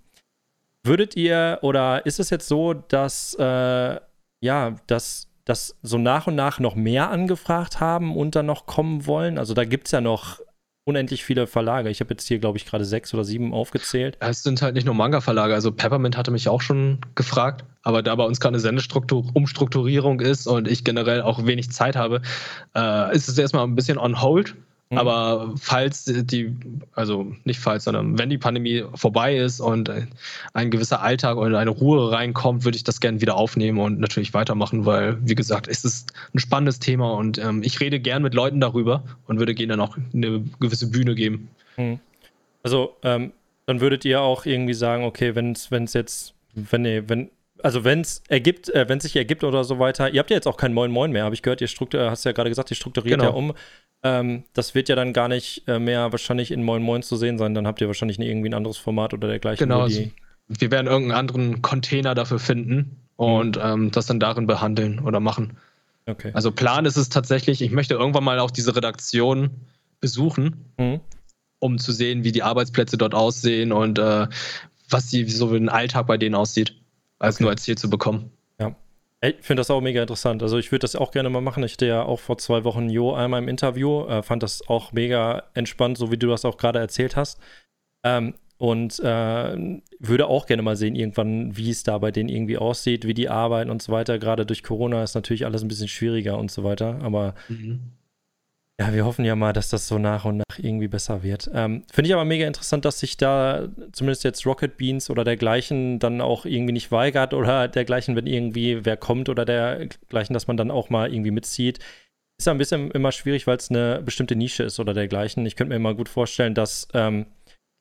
würdet ihr, oder ist es jetzt so, dass, äh, ja, dass, dass so nach und nach noch mehr angefragt haben und dann noch kommen wollen? Also da gibt es ja noch unendlich viele Verlage. Ich habe jetzt hier, glaube ich, gerade sechs oder sieben aufgezählt.
Es sind halt nicht nur Manga-Verlage. Also Peppermint hatte mich auch schon gefragt, aber da bei uns gerade eine Sendestrukturierung ist und ich generell auch wenig Zeit habe, äh, ist es erstmal ein bisschen on hold. Mhm. Aber falls die, also nicht falls, sondern wenn die Pandemie vorbei ist und ein gewisser Alltag oder eine Ruhe reinkommt, würde ich das gerne wieder aufnehmen und natürlich weitermachen, weil, wie gesagt, es ist ein spannendes Thema und ähm, ich rede gern mit Leuten darüber und würde ihnen dann auch eine gewisse Bühne geben.
Mhm. Also, ähm, dann würdet ihr auch irgendwie sagen, okay, wenn es jetzt, wenn, nee, wenn, also wenn es ergibt, äh, wenn es sich ergibt oder so weiter, ihr habt ja jetzt auch kein Moin Moin mehr, habe ich gehört, ihr struktur, hast ja gerade gesagt, ihr strukturiert genau. ja um. Ähm, das wird ja dann gar nicht äh, mehr wahrscheinlich in Moin Moin zu sehen sein. Dann habt ihr wahrscheinlich irgendwie ein anderes Format oder dergleichen.
Genau. Also wir werden irgendeinen anderen Container dafür finden und mhm. ähm, das dann darin behandeln oder machen. Okay. Also Plan ist es tatsächlich, ich möchte irgendwann mal auch diese Redaktion besuchen, mhm. um zu sehen, wie die Arbeitsplätze dort aussehen und äh, was die, so ein Alltag bei denen aussieht, als okay. nur als Ziel zu bekommen.
Ich finde das auch mega interessant. Also ich würde das auch gerne mal machen. Ich hatte ja auch vor zwei Wochen Jo einmal im Interview, äh, fand das auch mega entspannt, so wie du das auch gerade erzählt hast. Ähm, und äh, würde auch gerne mal sehen, irgendwann, wie es da bei denen irgendwie aussieht, wie die arbeiten und so weiter. Gerade durch Corona ist natürlich alles ein bisschen schwieriger und so weiter. Aber mhm. Ja, wir hoffen ja mal, dass das so nach und nach irgendwie besser wird. Ähm, Finde ich aber mega interessant, dass sich da zumindest jetzt Rocket Beans oder dergleichen dann auch irgendwie nicht weigert oder dergleichen, wenn irgendwie wer kommt oder dergleichen, dass man dann auch mal irgendwie mitzieht. Ist ja ein bisschen immer schwierig, weil es eine bestimmte Nische ist oder dergleichen. Ich könnte mir mal gut vorstellen, dass ähm,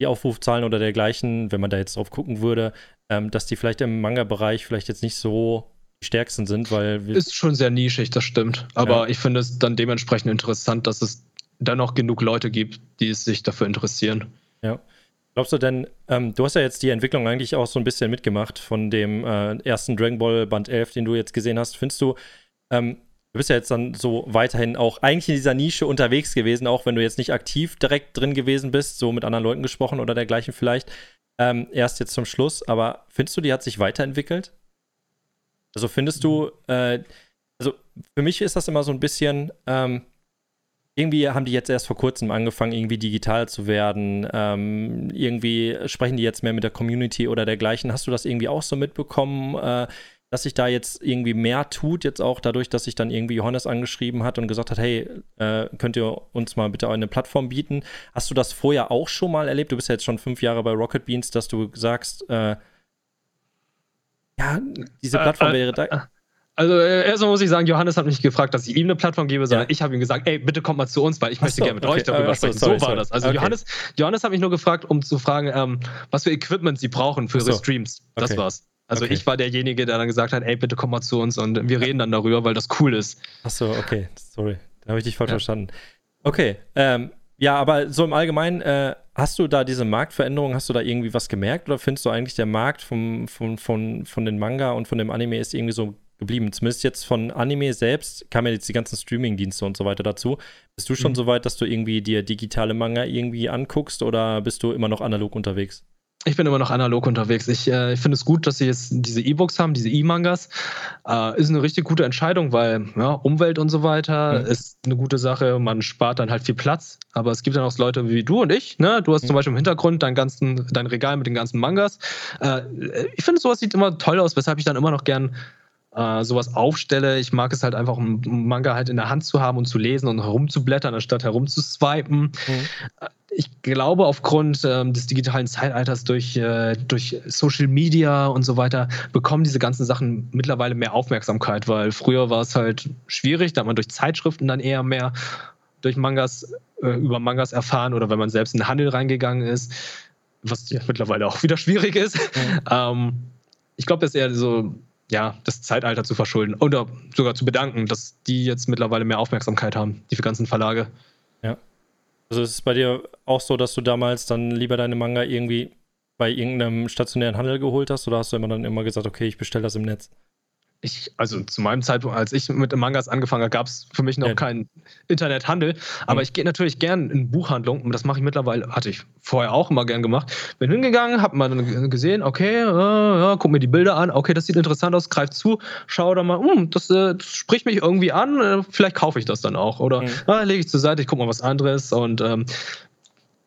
die Aufrufzahlen oder dergleichen, wenn man da jetzt drauf gucken würde, ähm, dass die vielleicht im Manga-Bereich vielleicht jetzt nicht so stärksten sind, weil
ist schon sehr nischig, das stimmt. Aber ja. ich finde es dann dementsprechend interessant, dass es dennoch genug Leute gibt, die sich dafür interessieren.
Ja. Glaubst du denn, ähm, du hast ja jetzt die Entwicklung eigentlich auch so ein bisschen mitgemacht von dem äh, ersten Dragon Ball Band 11, den du jetzt gesehen hast. Findest du, ähm, du bist ja jetzt dann so weiterhin auch eigentlich in dieser Nische unterwegs gewesen, auch wenn du jetzt nicht aktiv direkt drin gewesen bist, so mit anderen Leuten gesprochen oder dergleichen vielleicht. Ähm, erst jetzt zum Schluss, aber findest du, die hat sich weiterentwickelt? Also findest du, äh, also für mich ist das immer so ein bisschen, ähm, irgendwie haben die jetzt erst vor kurzem angefangen, irgendwie digital zu werden. Ähm, irgendwie sprechen die jetzt mehr mit der Community oder dergleichen. Hast du das irgendwie auch so mitbekommen, äh, dass sich da jetzt irgendwie mehr tut, jetzt auch dadurch, dass sich dann irgendwie Johannes angeschrieben hat und gesagt hat, hey, äh, könnt ihr uns mal bitte eine Plattform bieten? Hast du das vorher auch schon mal erlebt? Du bist ja jetzt schon fünf Jahre bei Rocket Beans, dass du sagst, äh, ja, diese äh, Plattform wäre da
äh, also äh, erstmal muss ich sagen, Johannes hat mich gefragt, dass ich ihm eine Plattform gebe, sondern ja. ich habe ihm gesagt, ey, bitte kommt mal zu uns, weil ich möchte so, gerne mit okay. euch darüber sprechen. So, sorry, so war sorry. das. Also okay. Johannes, Johannes hat mich nur gefragt, um zu fragen, ähm, was für Equipment sie brauchen für ihre Streams. Das okay. war's. Also ich war derjenige, der dann gesagt hat, ey, bitte komm mal zu uns und wir reden dann darüber, weil das cool ist.
Achso, okay, sorry. Da habe ich dich falsch ja. verstanden. Okay, ähm, ja, aber so im Allgemeinen, äh, hast du da diese Marktveränderung, hast du da irgendwie was gemerkt oder findest du eigentlich der Markt vom, vom, von, von den Manga und von dem Anime ist irgendwie so geblieben. Zumindest jetzt von Anime selbst kamen ja jetzt die ganzen Streaming-Dienste und so weiter dazu. Bist du schon mhm. so weit, dass du irgendwie dir digitale Manga irgendwie anguckst oder bist du immer noch analog unterwegs?
Ich bin immer noch analog unterwegs. Ich, äh, ich finde es gut, dass sie jetzt diese E-Books haben, diese E-Mangas. Äh, ist eine richtig gute Entscheidung, weil ja, Umwelt und so weiter mhm. ist eine gute Sache. Man spart dann halt viel Platz. Aber es gibt dann auch Leute wie du und ich. Ne? Du hast mhm. zum Beispiel im Hintergrund dein, ganzen, dein Regal mit den ganzen Mangas. Äh, ich finde, sowas sieht immer toll aus, weshalb ich dann immer noch gern äh, sowas aufstelle. Ich mag es halt einfach, um Manga halt in der Hand zu haben und zu lesen und herumzublättern, anstatt herumzuswipen. Mhm. Ich glaube, aufgrund ähm, des digitalen Zeitalters durch, äh, durch Social Media und so weiter bekommen diese ganzen Sachen mittlerweile mehr Aufmerksamkeit, weil früher war es halt schwierig, da hat man durch Zeitschriften dann eher mehr durch Mangas, äh, über Mangas erfahren oder wenn man selbst in den Handel reingegangen ist, was ja mittlerweile auch wieder schwierig ist. Mhm. Ähm, ich glaube, das ist eher so ja, das Zeitalter zu verschulden oder sogar zu bedanken, dass die jetzt mittlerweile mehr Aufmerksamkeit haben, die ganzen Verlage.
Ja. Also ist es bei dir auch so, dass du damals dann lieber deine Manga irgendwie bei irgendeinem stationären Handel geholt hast oder hast du immer dann immer gesagt, okay, ich bestelle das im Netz?
Ich, also zu meinem Zeitpunkt, als ich mit Mangas angefangen habe, gab es für mich noch ja. keinen Internethandel. Aber mhm. ich gehe natürlich gern in Buchhandlungen und das mache ich mittlerweile, hatte ich vorher auch immer gern gemacht. Bin hingegangen, habe mal gesehen, okay, äh, ja, guck mir die Bilder an, okay, das sieht interessant aus, greif zu, schau da mal, hm, das, äh, das, spricht mich irgendwie an, äh, vielleicht kaufe ich das dann auch. Oder mhm. ah, lege ich zur Seite, ich gucke mal was anderes und ähm,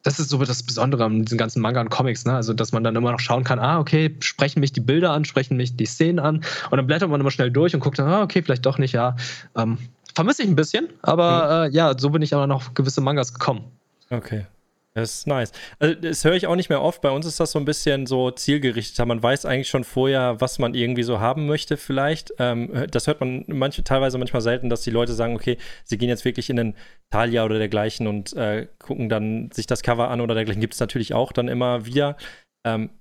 das ist so das Besondere an diesen ganzen Manga und Comics, ne? Also, dass man dann immer noch schauen kann, ah, okay, sprechen mich die Bilder an, sprechen mich die Szenen an. Und dann blättert man immer schnell durch und guckt dann, ah, okay, vielleicht doch nicht, ja. Ähm, vermisse ich ein bisschen, aber mhm. äh, ja, so bin ich aber noch gewisse Mangas gekommen.
Okay. Das ist nice. Also, das höre ich auch nicht mehr oft. Bei uns ist das so ein bisschen so zielgerichteter. Man weiß eigentlich schon vorher, was man irgendwie so haben möchte, vielleicht. Ähm, das hört man manche, teilweise manchmal selten, dass die Leute sagen, okay, sie gehen jetzt wirklich in den Thalia oder dergleichen und äh, gucken dann sich das Cover an oder dergleichen. Gibt es natürlich auch dann immer wieder. Ähm,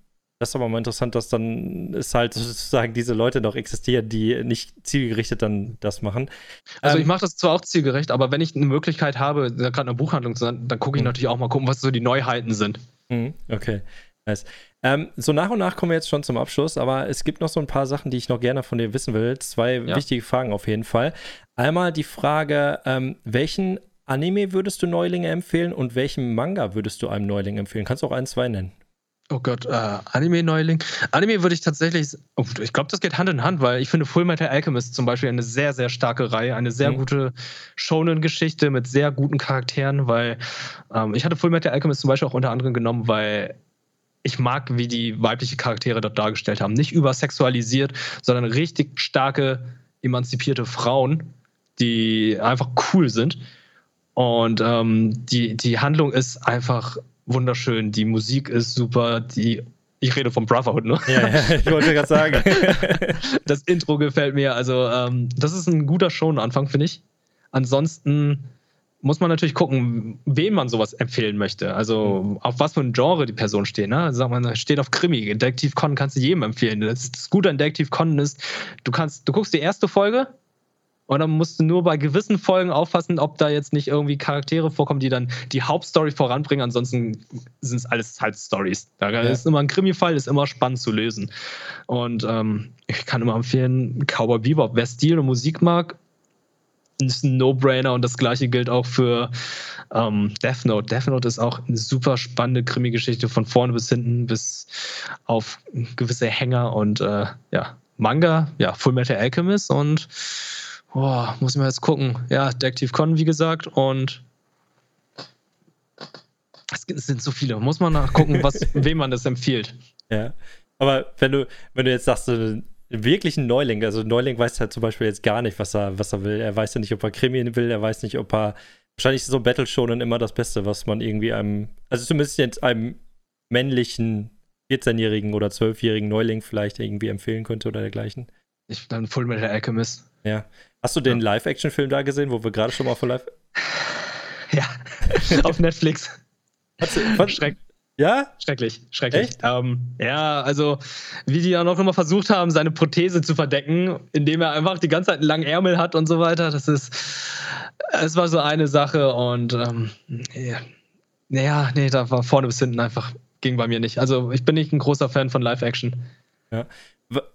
das ist aber mal interessant, dass dann es halt sozusagen diese Leute noch existieren, die nicht zielgerichtet dann das machen.
Also ähm, ich mache das zwar auch zielgerecht, aber wenn ich eine Möglichkeit habe, gerade eine Buchhandlung zu sein, dann gucke ich mhm. natürlich auch mal gucken, was so die Neuheiten sind.
Mhm, okay. Nice. Ähm, so nach und nach kommen wir jetzt schon zum Abschluss, aber es gibt noch so ein paar Sachen, die ich noch gerne von dir wissen will. Zwei ja. wichtige Fragen auf jeden Fall. Einmal die Frage, ähm, welchen Anime würdest du Neulinge empfehlen und welchen Manga würdest du einem Neuling empfehlen? Kannst du auch ein, zwei nennen?
Oh Gott, äh, Anime-Neuling. Anime würde ich tatsächlich, oh, ich glaube, das geht Hand in Hand, weil ich finde Full Metal Alchemist zum Beispiel eine sehr, sehr starke Reihe, eine sehr mhm. gute Shonen-Geschichte mit sehr guten Charakteren, weil ähm, ich hatte Full Metal Alchemist zum Beispiel auch unter anderem genommen, weil ich mag, wie die weibliche Charaktere dort dargestellt haben. Nicht übersexualisiert, sondern richtig starke, emanzipierte Frauen, die einfach cool sind. Und ähm, die, die Handlung ist einfach wunderschön. Die Musik ist super. Die, ich rede vom Brotherhood, ne?
Ja, ja ich wollte gerade sagen.
das Intro gefällt mir. Also, ähm, das ist ein guter Show-Anfang, finde ich. Ansonsten muss man natürlich gucken, wem man sowas empfehlen möchte. Also auf was für ein Genre die Person steht. Ne? Sagt man, steht auf Krimi. Detective Conan kannst du jedem empfehlen. Das, das Gute an Detective Conan ist, du kannst, du guckst die erste Folge und dann musst du nur bei gewissen Folgen aufpassen, ob da jetzt nicht irgendwie Charaktere vorkommen, die dann die Hauptstory voranbringen. Ansonsten sind es alles halt Stories. Da ja. ist immer ein Krimi-Fall, ist immer spannend zu lösen. Und ähm, ich kann immer empfehlen, Cowboy Bebop. Wer Stil und Musik mag, ist ein No-Brainer und das gleiche gilt auch für ähm, Death Note. Death Note ist auch eine super spannende Krimi-Geschichte von vorne bis hinten, bis auf gewisse Hänger und äh, ja, Manga, ja, Full Metal Alchemist und Boah, muss man jetzt gucken. Ja, Detective Con, wie gesagt, und es sind so viele. Muss man nachgucken, was, wem man das empfiehlt.
Ja. Aber wenn du, wenn du jetzt sagst, so wirklich ein Neuling, also Neuling weiß halt zum Beispiel jetzt gar nicht, was er, was er will. Er weiß ja nicht, ob er Krimi will, er weiß nicht, ob er. Wahrscheinlich ist so Battle Shonen immer das Beste, was man irgendwie einem, also zumindest jetzt einem männlichen 14-jährigen oder 12-jährigen Neuling vielleicht irgendwie empfehlen könnte oder dergleichen.
Ich dann Full Metal Alchemist.
Ja. Hast du den. Live-Action-Film da gesehen, wo wir gerade schon mal vor Live.
Ja, auf Netflix. Schreck.
Ja?
Schrecklich, schrecklich. Ähm, ja, also, wie die ja noch immer versucht haben, seine Prothese zu verdecken, indem er einfach die ganze Zeit einen langen Ärmel hat und so weiter. Das ist. Es war so eine Sache und. Ähm, ja. Naja, nee, da war vorne bis hinten einfach. Ging bei mir nicht. Also, ich bin nicht ein großer Fan von Live-Action.
Ja.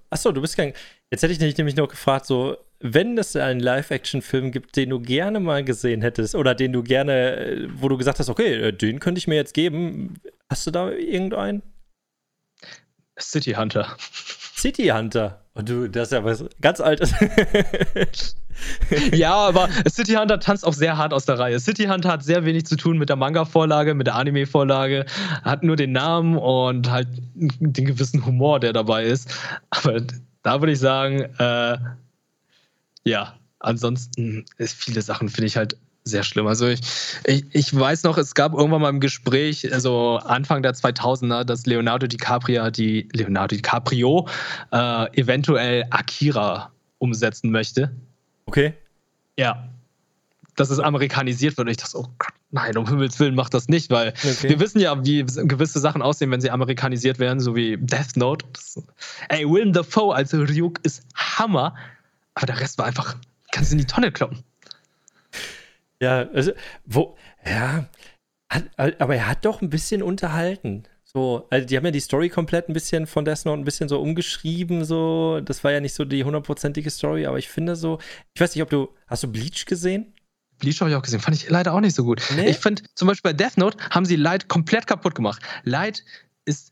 Achso, du bist kein. Jetzt hätte ich dich nämlich noch gefragt, so, wenn es einen Live-Action-Film gibt, den du gerne mal gesehen hättest oder den du gerne, äh, wo du gesagt hast, okay, äh, den könnte ich mir jetzt geben, hast du da irgendeinen?
City Hunter.
City Hunter. Und du, das ist ja was ganz Altes.
ja, aber City Hunter tanzt auch sehr hart aus der Reihe. City Hunter hat sehr wenig zu tun mit der Manga-Vorlage, mit der Anime-Vorlage, hat nur den Namen und halt den gewissen Humor, der dabei ist. Aber da würde ich sagen, äh, ja, ansonsten ist viele Sachen finde ich halt sehr schlimm. Also ich, ich, ich, weiß noch, es gab irgendwann mal im Gespräch, also Anfang der 2000er, dass Leonardo DiCaprio, die Leonardo DiCaprio äh, eventuell Akira umsetzen möchte.
Okay.
Ja. Dass es amerikanisiert wird. Und ich dachte, oh Gott, nein, um Himmels Willen macht das nicht, weil okay. wir wissen ja, wie gewisse Sachen aussehen, wenn sie amerikanisiert werden, so wie Death Note. Das, ey, Willem Dafoe als Ryuk ist Hammer, aber der Rest war einfach, kannst du in die Tonne kloppen.
Ja, also, wo, ja, hat, aber er hat doch ein bisschen unterhalten. So, also die haben ja die Story komplett ein bisschen von Death Note ein bisschen so umgeschrieben, so. Das war ja nicht so die hundertprozentige Story, aber ich finde so, ich weiß nicht, ob du, hast du Bleach gesehen?
Bleach habe ich auch gesehen, fand ich leider auch nicht so gut. Nee? Ich finde, zum Beispiel bei Death Note haben sie Light komplett kaputt gemacht. Light ist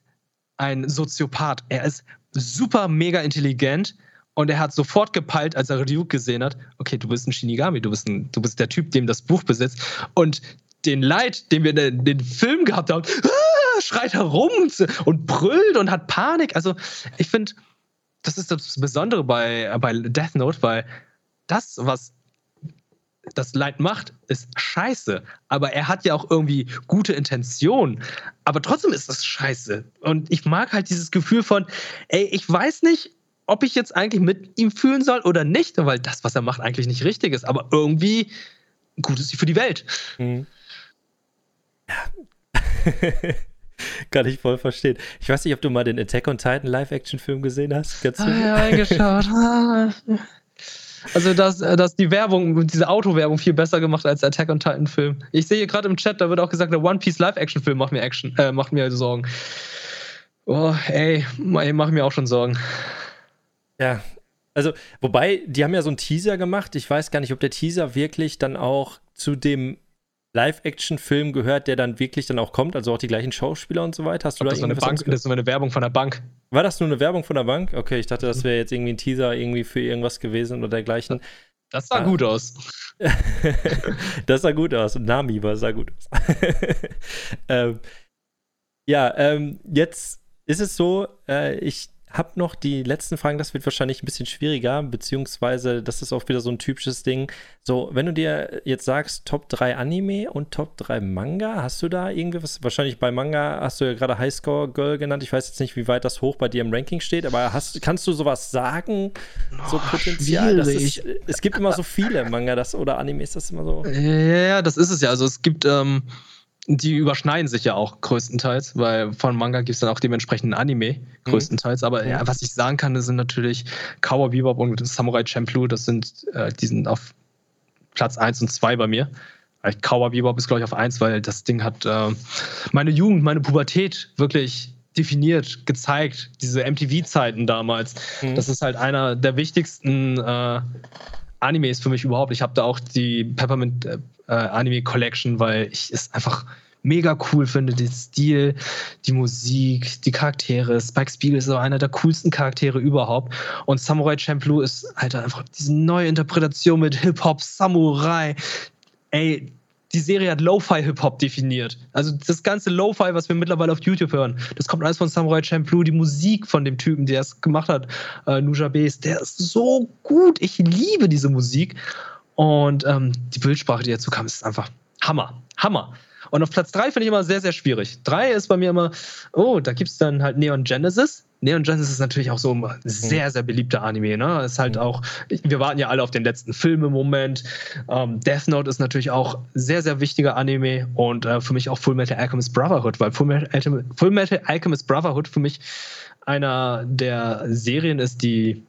ein Soziopath. Er ist super mega intelligent und er hat sofort gepeilt, als er Ryuk gesehen hat, okay, du bist ein Shinigami, du bist, ein, du bist der Typ, dem das Buch besitzt. Und den Leid, den wir in den Film gehabt haben, schreit herum und brüllt und hat Panik. Also ich finde, das ist das Besondere bei, bei Death Note, weil das, was das Leid macht, ist scheiße. Aber er hat ja auch irgendwie gute Intentionen. Aber trotzdem ist das scheiße. Und ich mag halt dieses Gefühl von, ey, ich weiß nicht, ob ich jetzt eigentlich mit ihm fühlen soll oder nicht, weil das, was er macht, eigentlich nicht richtig ist. Aber irgendwie gut ist sie für die Welt. Mhm.
Ja. Kann ich voll verstehen. Ich weiß nicht, ob du mal den Attack on Titan Live-Action-Film gesehen hast.
Ganz ah, ja, eingeschaut. also, dass, dass die Werbung, diese Autowerbung viel besser gemacht als Attack on Titan-Film. Ich sehe gerade im Chat, da wird auch gesagt, der One Piece Live-Action-Film macht mir Action, äh, macht mir Sorgen. Oh, ey, ey, mach mir auch schon Sorgen.
Ja, also, wobei, die haben ja so einen Teaser gemacht. Ich weiß gar nicht, ob der Teaser wirklich dann auch zu dem Live-Action-Film gehört, der dann wirklich dann auch kommt, also auch die gleichen Schauspieler und so weiter. Hast du
da das, eine Bank, das ist nur eine Werbung von der Bank.
War das nur eine Werbung von der Bank? Okay, ich dachte, das wäre jetzt irgendwie ein Teaser irgendwie für irgendwas gewesen oder dergleichen.
Das sah ah. gut aus.
das sah gut aus. Nami war sah gut aus. ähm, ja, ähm, jetzt ist es so, äh, ich habe noch die letzten Fragen, das wird wahrscheinlich ein bisschen schwieriger, beziehungsweise das ist auch wieder so ein typisches Ding. So, wenn du dir jetzt sagst, Top 3 Anime und Top 3 Manga, hast du da irgendwie was? Wahrscheinlich bei Manga hast du ja gerade Highscore Girl genannt. Ich weiß jetzt nicht, wie weit das hoch bei dir im Ranking steht, aber hast, kannst du sowas sagen? So oh, Potenzial? Ist, es gibt immer so viele Manga das, oder Animes, das ist immer so.
Ja, das ist es ja. Also es gibt. Ähm die überschneiden sich ja auch größtenteils, weil von Manga gibt es dann auch dementsprechend Anime mhm. größtenteils. Mhm. Aber ja, was ich sagen kann, das sind natürlich Cowboy Bebop und Samurai Champloo. Das sind, äh, die sind auf Platz 1 und 2 bei mir. Cowboy Bebop ist, glaube ich, auf 1, weil das Ding hat äh, meine Jugend, meine Pubertät wirklich definiert, gezeigt. Diese MTV-Zeiten damals. Mhm. Das ist halt einer der wichtigsten äh, Animes für mich überhaupt. Ich habe da auch die Peppermint äh, äh, Anime Collection, weil ich es einfach mega cool finde, den Stil, die Musik, die Charaktere. Spike Spiegel ist so einer der coolsten Charaktere überhaupt. Und Samurai Champloo ist halt einfach diese neue Interpretation mit Hip-Hop, Samurai. Ey, die Serie hat Lo-Fi-Hip-Hop definiert. Also das ganze Lo-Fi, was wir mittlerweile auf YouTube hören, das kommt alles von Samurai Champloo. Die Musik von dem Typen, der es gemacht hat, äh, Nuja Base, der ist so gut. Ich liebe diese Musik. Und ähm, die Bildsprache, die dazu kam, ist einfach Hammer. Hammer. Und auf Platz 3 finde ich immer sehr, sehr schwierig. 3 ist bei mir immer, oh, da gibt es dann halt Neon Genesis. Neon Genesis ist natürlich auch so ein sehr, sehr beliebter Anime. Ne? Ist halt mhm. auch, wir warten ja alle auf den letzten Film im Moment. Ähm, Death Note ist natürlich auch sehr, sehr wichtiger Anime und äh, für mich auch Full Metal Alchemist Brotherhood, weil Full Metal, Full Metal Alchemist Brotherhood für mich einer der Serien ist, die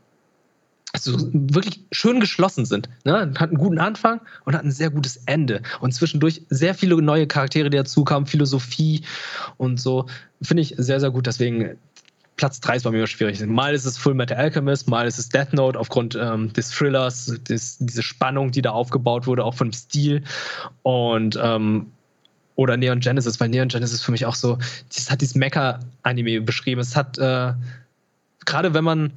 also wirklich schön geschlossen sind. Ne? Hat einen guten Anfang und hat ein sehr gutes Ende. Und zwischendurch sehr viele neue Charaktere, die dazu kamen, Philosophie und so. Finde ich sehr, sehr gut. Deswegen Platz 3 ist bei mir schwierig. Mal ist es Full Metal Alchemist, mal ist es Death Note aufgrund ähm, des Thrillers, des, diese Spannung, die da aufgebaut wurde, auch vom Stil. Und ähm, oder Neon Genesis, weil Neon Genesis für mich auch so, das hat dieses Mecha-Anime beschrieben. Es hat, äh, gerade wenn man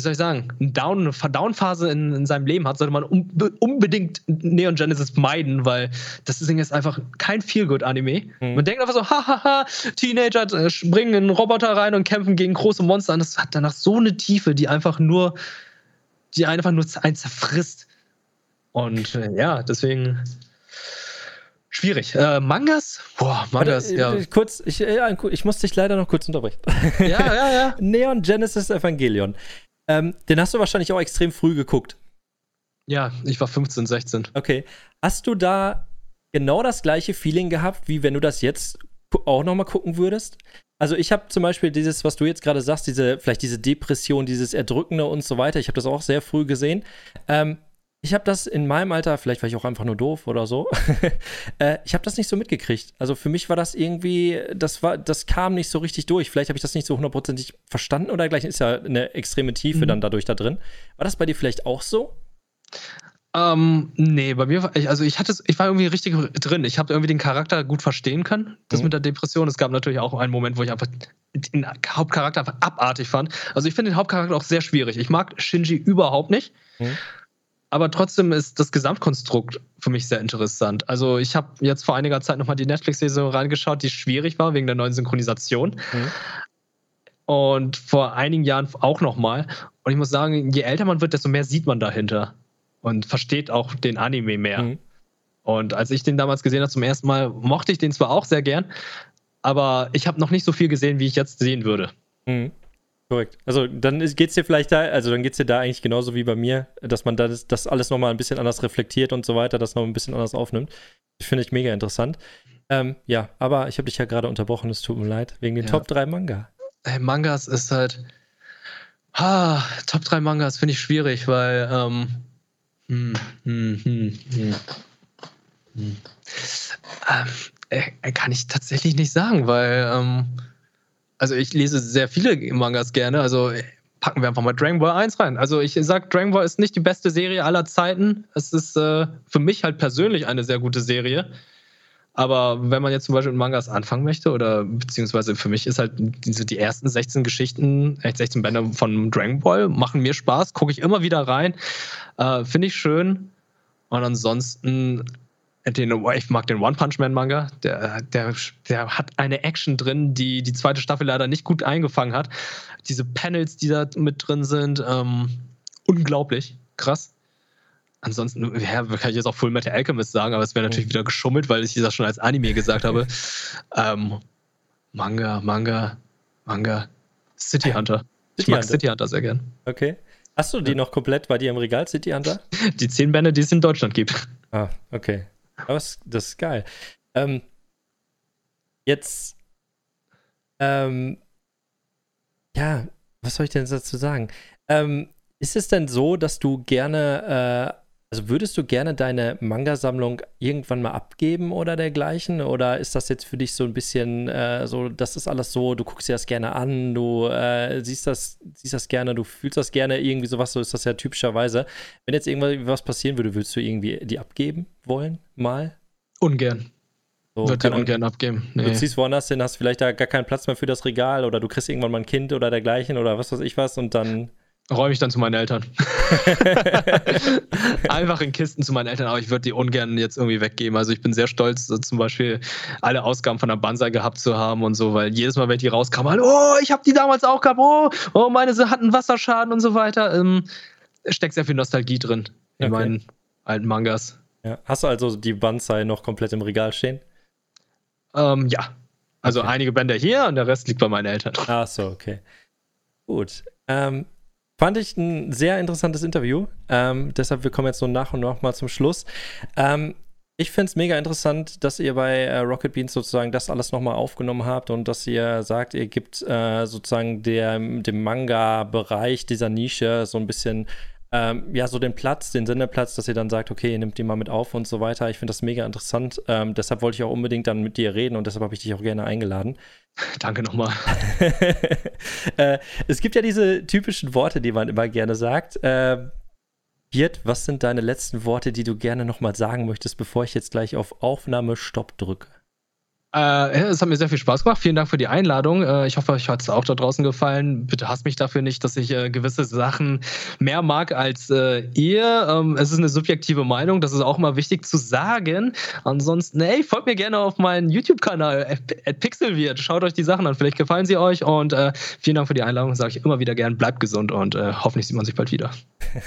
wie soll ich sagen, eine Down, Down-Phase in, in, seinem Leben hat, sollte man um, unbedingt Neon Genesis meiden, weil das Ding ist einfach kein Feel-Good-Anime. Mhm. Man denkt einfach so, hahaha, Teenager äh, springen in Roboter rein und kämpfen gegen große Monster. Und das hat danach so eine Tiefe, die einfach nur, die einfach nur einen zerfrisst. Und äh, ja, deswegen schwierig. Äh, Mangas?
Boah, Mangas, ja. Kurz, ich, äh, ich muss dich leider noch kurz unterbrechen.
Ja, ja, ja.
Neon Genesis Evangelion. Ähm, den hast du wahrscheinlich auch extrem früh geguckt.
Ja, ich war 15, 16.
Okay. Hast du da genau das gleiche Feeling gehabt, wie wenn du das jetzt auch nochmal gucken würdest? Also ich habe zum Beispiel dieses, was du jetzt gerade sagst, diese, vielleicht diese Depression, dieses Erdrückende und so weiter. Ich habe das auch sehr früh gesehen. Ähm, ich habe das in meinem Alter, vielleicht war ich auch einfach nur doof oder so, äh, ich habe das nicht so mitgekriegt. Also für mich war das irgendwie, das war, das kam nicht so richtig durch. Vielleicht habe ich das nicht so hundertprozentig verstanden oder gleich ist ja eine extreme Tiefe mhm. dann dadurch da drin. War das bei dir vielleicht auch so?
Ähm, nee, bei mir war ich, also ich hatte ich war irgendwie richtig drin. Ich habe irgendwie den Charakter gut verstehen können, das mhm. mit der Depression. Es gab natürlich auch einen Moment, wo ich einfach den Hauptcharakter einfach abartig fand. Also ich finde den Hauptcharakter auch sehr schwierig. Ich mag Shinji überhaupt nicht. Mhm aber trotzdem ist das Gesamtkonstrukt für mich sehr interessant. Also ich habe jetzt vor einiger Zeit nochmal die Netflix-Serie reingeschaut, die schwierig war wegen der neuen Synchronisation. Mhm. Und vor einigen Jahren auch nochmal. Und ich muss sagen, je älter man wird, desto mehr sieht man dahinter und versteht auch den Anime mehr. Mhm. Und als ich den damals gesehen habe zum ersten Mal, mochte ich den zwar auch sehr gern, aber ich habe noch nicht so viel gesehen, wie ich jetzt sehen würde.
Mhm. Korrekt. Also dann geht es dir vielleicht da, also dann geht es dir da eigentlich genauso wie bei mir, dass man das, das alles nochmal ein bisschen anders reflektiert und so weiter, das noch ein bisschen anders aufnimmt. Das finde ich mega interessant. Ähm, ja, aber ich habe dich ja gerade unterbrochen, es tut mir leid, wegen den ja. Top 3 Manga.
Hey, Mangas ist halt. Ah, Top 3 Mangas finde ich schwierig, weil. Ähm, hm, hm, hm, hm, hm. Ähm, äh, kann ich tatsächlich nicht sagen, weil. Ähm, also ich lese sehr viele Mangas gerne, also packen wir einfach mal Dragon Ball 1 rein. Also ich sag, Dragon Ball ist nicht die beste Serie aller Zeiten. Es ist äh, für mich halt persönlich eine sehr gute Serie. Aber wenn man jetzt zum Beispiel mit Mangas anfangen möchte, oder beziehungsweise für mich ist halt diese, die ersten 16 Geschichten, 16 Bände von Dragon Ball, machen mir Spaß, gucke ich immer wieder rein, äh, finde ich schön. Und ansonsten Den, ich mag den One Punch Man Manga. Der, der, der hat eine Action drin, die die zweite Staffel leider nicht gut eingefangen hat. Diese Panels, die da mit drin sind, ähm, unglaublich krass. Ansonsten ja, kann ich jetzt auch Full Metal Alchemist sagen, aber es wäre natürlich mhm. wieder geschummelt, weil ich das schon als Anime gesagt habe. ähm, Manga, Manga, Manga. City Hunter. City ich mag Hunter. City Hunter sehr gern.
Okay. Hast du die ja. noch komplett bei dir im Regal, City Hunter?
Die zehn Bände, die es in Deutschland gibt.
Ah, okay. Das, das ist geil. Ähm, jetzt, ähm, ja, was soll ich denn dazu sagen? Ähm, ist es denn so, dass du gerne, äh, also würdest du gerne deine Manga-Sammlung irgendwann mal abgeben oder dergleichen? Oder ist das jetzt für dich so ein bisschen äh, so, das ist alles so, du guckst dir das gerne an, du äh, siehst, das, siehst das gerne, du fühlst das gerne, irgendwie sowas, so ist das ja typischerweise. Wenn jetzt irgendwas passieren würde, würdest du irgendwie die abgeben wollen, mal?
Ungern. So, Wird dir ungern abgeben.
Nee. Du ziehst woanders hin, hast vielleicht da gar keinen Platz mehr für das Regal oder du kriegst irgendwann mal ein Kind oder dergleichen oder was weiß ich was und dann
räume ich dann zu meinen Eltern. Einfach in Kisten zu meinen Eltern, aber ich würde die ungern jetzt irgendwie weggeben. Also ich bin sehr stolz, so zum Beispiel alle Ausgaben von der Banzai gehabt zu haben und so, weil jedes Mal, wenn die rauskamen, halt, oh, ich habe die damals auch gehabt, oh, oh, meine hatten Wasserschaden und so weiter. Ähm, steckt sehr viel Nostalgie drin in okay. meinen alten Mangas.
Ja. Hast du also die Banzai noch komplett im Regal stehen?
Ähm, ja. Also okay. einige Bänder hier und der Rest liegt bei meinen Eltern.
Ach so, okay. Gut. Ähm, Fand ich ein sehr interessantes Interview. Ähm, deshalb, wir kommen jetzt so nach und nach mal zum Schluss. Ähm, ich finde es mega interessant, dass ihr bei äh, Rocket Beans sozusagen das alles nochmal aufgenommen habt und dass ihr sagt, ihr gibt äh, sozusagen der, dem Manga-Bereich dieser Nische so ein bisschen ähm, ja, so den Platz, den Sendeplatz, dass ihr dann sagt, okay, ihr nehmt die mal mit auf und so weiter. Ich finde das mega interessant. Ähm, deshalb wollte ich auch unbedingt dann mit dir reden und deshalb habe ich dich auch gerne eingeladen.
Danke nochmal.
äh, es gibt ja diese typischen Worte, die man immer gerne sagt. Äh, Piet, was sind deine letzten Worte, die du gerne nochmal sagen möchtest, bevor ich jetzt gleich auf Aufnahme Stopp drücke?
Äh, es hat mir sehr viel Spaß gemacht. Vielen Dank für die Einladung. Äh, ich hoffe, euch hat es auch da draußen gefallen. Bitte hasst mich dafür nicht, dass ich äh, gewisse Sachen mehr mag als äh, ihr. Ähm, es ist eine subjektive Meinung. Das ist auch immer wichtig zu sagen. Ansonsten, hey, folgt mir gerne auf meinen YouTube-Kanal, Pixelwirt. Schaut euch die Sachen an. Vielleicht gefallen sie euch. Und äh, vielen Dank für die Einladung. Sage ich immer wieder gern. Bleibt gesund und äh, hoffentlich sieht man sich bald wieder.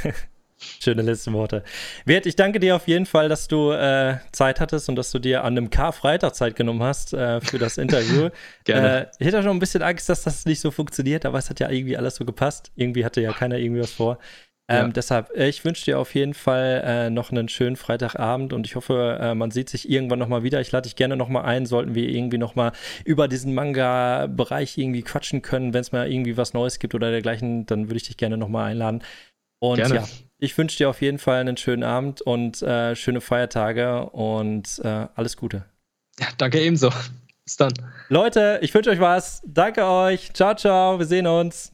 Schöne letzte Worte. Wert, ich danke dir auf jeden Fall, dass du äh, Zeit hattest und dass du dir an einem Karfreitag Zeit genommen hast äh, für das Interview. Gerne. Äh, ich hätte schon ein bisschen Angst, dass das nicht so funktioniert, aber es hat ja irgendwie alles so gepasst. Irgendwie hatte ja keiner irgendwie was vor. Ähm, ja. Deshalb, äh, ich wünsche dir auf jeden Fall äh, noch einen schönen Freitagabend und ich hoffe, äh, man sieht sich irgendwann nochmal wieder. Ich lade dich gerne nochmal ein, sollten wir irgendwie nochmal über diesen Manga-Bereich irgendwie quatschen können. Wenn es mal irgendwie was Neues gibt oder dergleichen, dann würde ich dich gerne nochmal einladen. Und gerne. ja, ich wünsche dir auf jeden Fall einen schönen Abend und äh, schöne Feiertage und äh, alles Gute.
Ja, danke ebenso. Bis dann.
Leute, ich wünsche euch was. Danke euch. Ciao, ciao. Wir sehen uns.